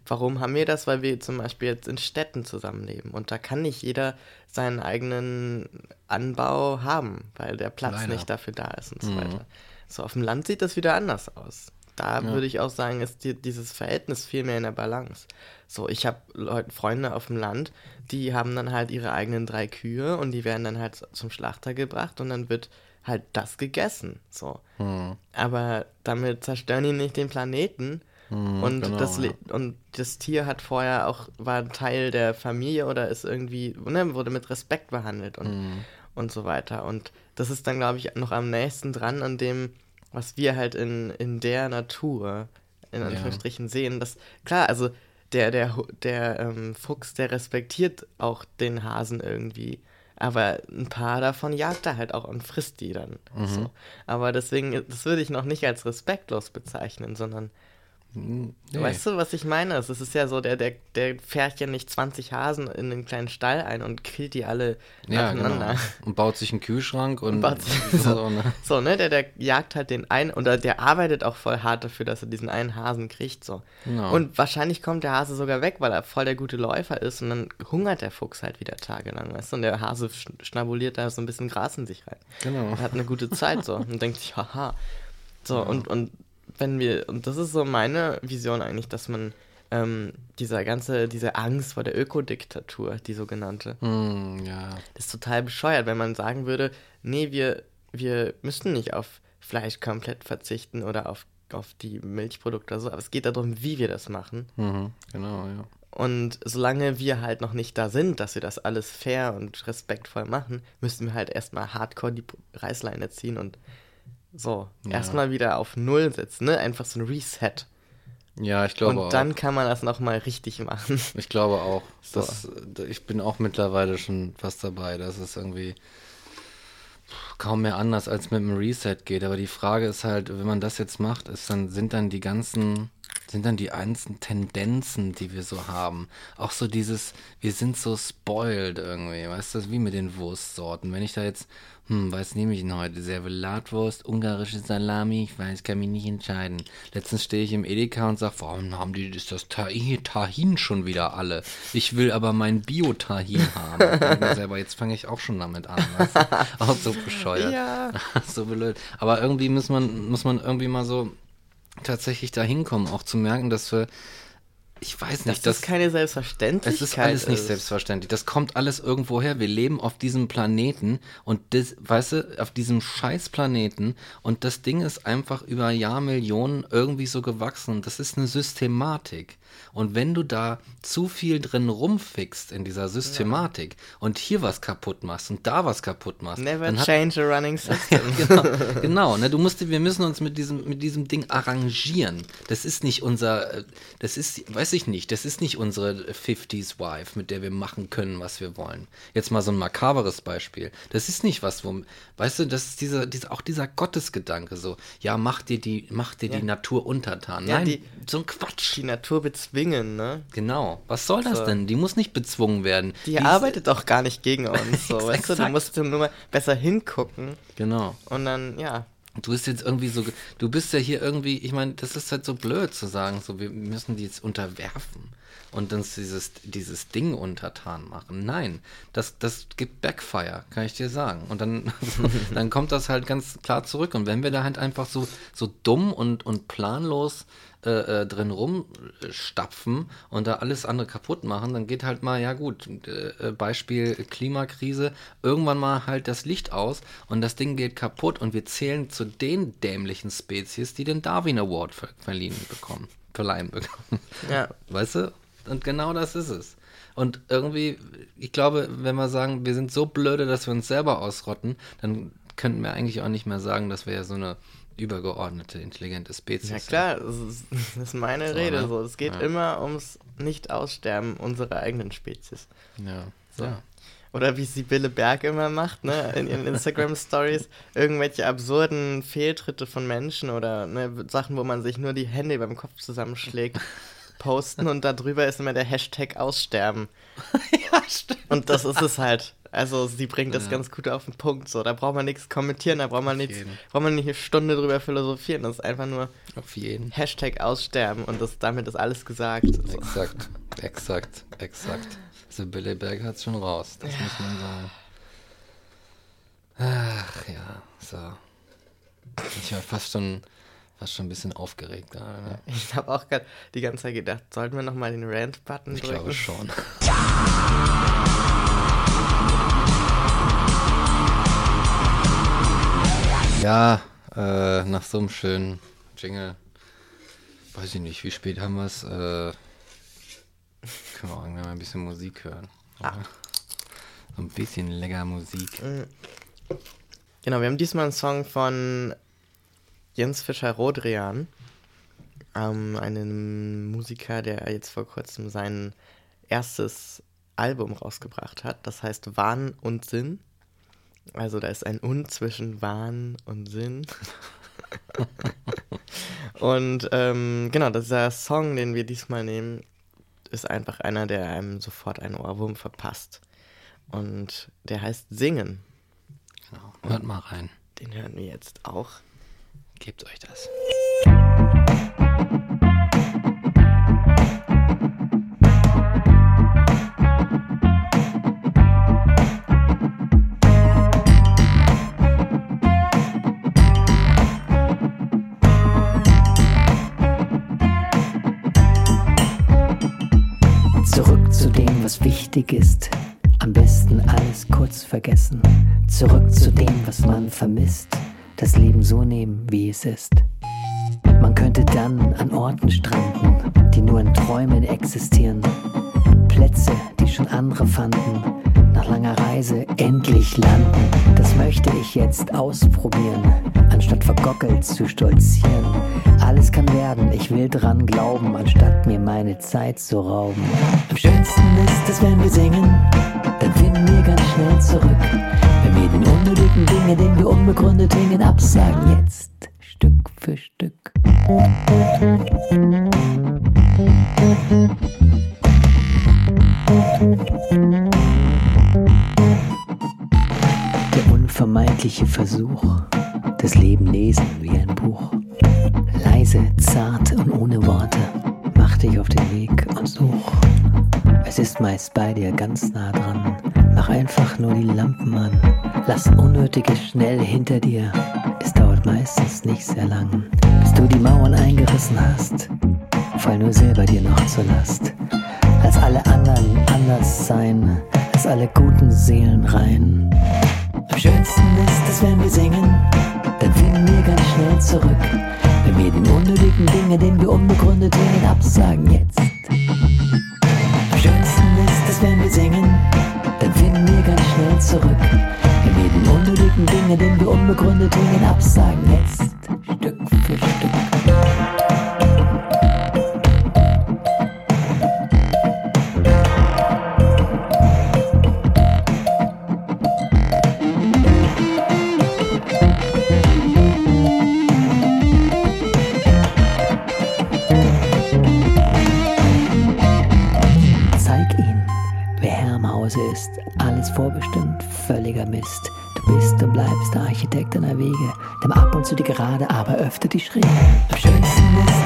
Warum haben wir das? Weil wir zum Beispiel jetzt in Städten zusammenleben und da kann nicht jeder seinen eigenen Anbau haben, weil der Platz Leider. nicht dafür da ist und so mhm. weiter. So auf dem Land sieht das wieder anders aus. Da ja. würde ich auch sagen, ist die, dieses Verhältnis viel mehr in der Balance. So, ich habe Freunde auf dem Land, die haben dann halt ihre eigenen drei Kühe und die werden dann halt zum Schlachter gebracht und dann wird halt das gegessen. So. Hm. Aber damit zerstören die nicht den Planeten. Hm, und, genau, das, ja. und das Tier hat vorher auch, war Teil der Familie oder ist irgendwie, ne, wurde mit Respekt behandelt und, hm. und so weiter. Und das ist dann, glaube ich, noch am nächsten dran an dem, was wir halt in, in der Natur, in Anführungsstrichen, ja. sehen. Das, klar, also der, der, der ähm, Fuchs, der respektiert auch den Hasen irgendwie. Aber ein paar davon jagt er halt auch und frisst die dann. Mhm. So. Aber deswegen, das würde ich noch nicht als respektlos bezeichnen, sondern Nee. Weißt du, was ich meine? Es ist ja so, der, der, der fährt ja nicht 20 Hasen in den kleinen Stall ein und killt die alle ja, nacheinander. Genau. Und baut sich einen Kühlschrank und, und *laughs* so, so, *laughs* ne? so, ne? Der, der jagt halt den einen oder der arbeitet auch voll hart dafür, dass er diesen einen Hasen kriegt. So. Genau. Und wahrscheinlich kommt der Hase sogar weg, weil er voll der gute Läufer ist und dann hungert der Fuchs halt wieder tagelang, weißt du? Und der Hase schnabuliert da so ein bisschen Gras in sich rein. Genau. Und hat eine gute Zeit so *laughs* und denkt sich, haha. So, ja. und, und wenn wir, und das ist so meine Vision eigentlich, dass man ähm, dieser ganze, diese Angst vor der Ökodiktatur, die sogenannte, mm, ja. das ist total bescheuert, wenn man sagen würde, nee, wir, wir müssen nicht auf Fleisch komplett verzichten oder auf, auf die Milchprodukte oder so, aber es geht darum, wie wir das machen. Mhm, genau, ja. Und solange wir halt noch nicht da sind, dass wir das alles fair und respektvoll machen, müssen wir halt erstmal hardcore die Reißleine ziehen und so, ja. erstmal wieder auf Null setzen, ne? Einfach so ein Reset. Ja, ich glaube auch. Und dann kann man das nochmal richtig machen. *laughs* Ich glaube auch. So. Das, ich bin auch mittlerweile schon fast dabei, dass es irgendwie kaum mehr anders als mit einem Reset geht. Aber die Frage ist halt, wenn man das jetzt macht, ist dann, sind dann die ganzen, sind dann die einzelnen Tendenzen, die wir so haben. Auch so dieses, wir sind so spoiled irgendwie, weißt du, wie mit den Wurstsorten. Wenn ich da jetzt hm, was nehme ich denn heute? Servelatwurst, ungarische Salami? Ich weiß, kann mich nicht entscheiden. Letztens stehe ich im Edeka und sage, warum haben die ist das Tahin schon wieder alle? Ich will aber mein Bio-Tahin haben. selber, jetzt fange ich auch schon damit an. Weißt du? Auch so bescheuert. Ja. *laughs* so blöd. Aber irgendwie muss man, muss man irgendwie mal so tatsächlich da hinkommen, auch zu merken, dass wir ich weiß nicht. Das ist keine Selbstverständlichkeit. Es ist alles nicht ist. selbstverständlich. Das kommt alles irgendwo her. Wir leben auf diesem Planeten und das, weißt du, auf diesem Scheißplaneten und das Ding ist einfach über Jahrmillionen irgendwie so gewachsen. Das ist eine Systematik. Und wenn du da zu viel drin rumfickst in dieser Systematik ja. und hier was kaputt machst und da was kaputt machst. Never change hat, a running *laughs* system. genau, *laughs* genau ne, du musst, wir müssen uns mit diesem, mit diesem Ding arrangieren. Das ist nicht unser, das ist, weiß ich nicht, das ist nicht unsere 50s Wife, mit der wir machen können, was wir wollen. Jetzt mal so ein makaberes Beispiel. Das ist nicht was, wo, weißt du, das ist dieser, dieser auch dieser Gottesgedanke so, ja, mach dir die, mach dir ja. die Natur untertan. Ja, Nein, die, so ein Quatsch. Die Natur bezwingen, ne? Genau. Was soll das so. denn? Die muss nicht bezwungen werden. Die, die arbeitet doch gar nicht gegen *laughs* uns, so, weißt du? Du musst nur mal besser hingucken. Genau. Und dann, ja. Du bist jetzt irgendwie so, du bist ja hier irgendwie, ich meine, das ist halt so blöd zu sagen, so, wir müssen die jetzt unterwerfen. und uns dieses, dieses Ding untertan machen. Nein, das, das gibt Backfire, kann ich dir sagen. Und dann, *laughs* dann kommt das halt ganz klar zurück. Und wenn wir da halt einfach so, so dumm und, und planlos äh, äh, drin rumstapfen und da alles andere kaputt machen, dann geht halt mal, ja gut, äh, Beispiel Klimakrise, irgendwann mal halt das Licht aus und das Ding geht kaputt und wir zählen zu den dämlichen Spezies, die den Darwin Award ver verliehen bekommen, verleihen bekommen. Ja. *laughs* Weißt du? Und genau das ist es. Und irgendwie, ich glaube, wenn wir sagen, wir sind so blöde, dass wir uns selber ausrotten, dann könnten wir eigentlich auch nicht mehr sagen, dass wir ja so eine übergeordnete, intelligente Spezies. Ja klar, das ist, *laughs* das ist meine so, Rede. Ne? So. Es geht ja. immer ums Nicht-Aussterben unserer eigenen Spezies. Ja. So. ja. Oder wie Sibylle Berg immer macht, ne, in ihren Instagram-Stories, *laughs* irgendwelche absurden Fehltritte von Menschen oder ne, Sachen, wo man sich nur die Hände beim Kopf zusammenschlägt, *laughs* posten und darüber ist immer der Hashtag Aussterben. ja, stimmt. Und das ist es halt. Also sie bringt das ja. ganz gut auf den Punkt. So, da braucht man nichts kommentieren, da braucht man nichts, braucht man nicht eine Stunde drüber philosophieren. Das ist einfach nur auf jeden. Hashtag aussterben und das, damit ist alles gesagt. So. Exakt, exakt, exakt. Also Billy Berg hat es schon raus, das ja. muss man sagen. Ach ja, so. Ich war fast schon, fast schon ein bisschen aufgeregt gerade. Ne? Ich habe auch gerade die ganze Zeit gedacht, sollten wir nochmal den Rant-Button drücken? Ich glaube schon. *laughs* Ja, äh, nach so einem schönen Jingle, weiß ich nicht, wie spät haben wir es? Äh, können wir auch irgendwann mal ein bisschen Musik hören. Ah. So ein bisschen lecker Musik. Mhm. Genau, wir haben diesmal einen Song von Jens Fischer-Rodrian, ähm, einem Musiker, der jetzt vor kurzem sein erstes Album rausgebracht hat. Das heißt Wahn und Sinn. Also da ist ein Und zwischen Wahn und Sinn. *laughs* und ähm, genau, dieser Song, den wir diesmal nehmen, ist einfach einer, der einem sofort einen Ohrwurm verpasst. Und der heißt Singen. Genau, hört mal rein. Den hören wir jetzt auch. Gebt euch das. Wichtig ist. Am besten alles kurz vergessen. Zurück zu dem, was man vermisst. Das Leben so nehmen, wie es ist. Man könnte dann an Orten stranden, die nur in Träumen existieren. Plätze, die schon andere fanden, nach langer Reise endlich landen. Das möchte ich jetzt ausprobieren, anstatt vergockelt zu stolzieren. Alles kann werden, ich will dran glauben, anstatt mir meine Zeit zu rauben. Am schönsten ist es, wenn wir singen, dann finden wir ganz schnell zurück. Wenn wir den unnötigen Dinge, den wir unbegründet hingen, absagen jetzt, Stück für Stück. Der unvermeidliche Versuch, das Leben lesen wie ein Buch. Leise, zart und ohne Worte, mach dich auf den Weg und such. Es ist meist bei dir ganz nah dran. Mach einfach nur die Lampen an. Lass Unnötiges schnell hinter dir. Es dauert meistens nicht sehr lang, bis du die Mauern eingerissen hast. Fall nur selber dir noch zur Last. Lass alle anderen anders sein. Lass alle guten Seelen rein. Am schönsten ist es, wenn wir singen. Dann finden wir ganz schnell zurück. Wir den unnötigen Dinge, den wir unbegründet hängen, absagen jetzt. Am schönsten ist es, wenn wir singen. Dann finden wir ganz schnell zurück. Wir den unnötigen Dinge, den wir unbegründet hängen, absagen jetzt. Stück für Stück. Architekt deiner Wege, dem ab und zu die gerade, aber öfter die schräge. Am schönsten ist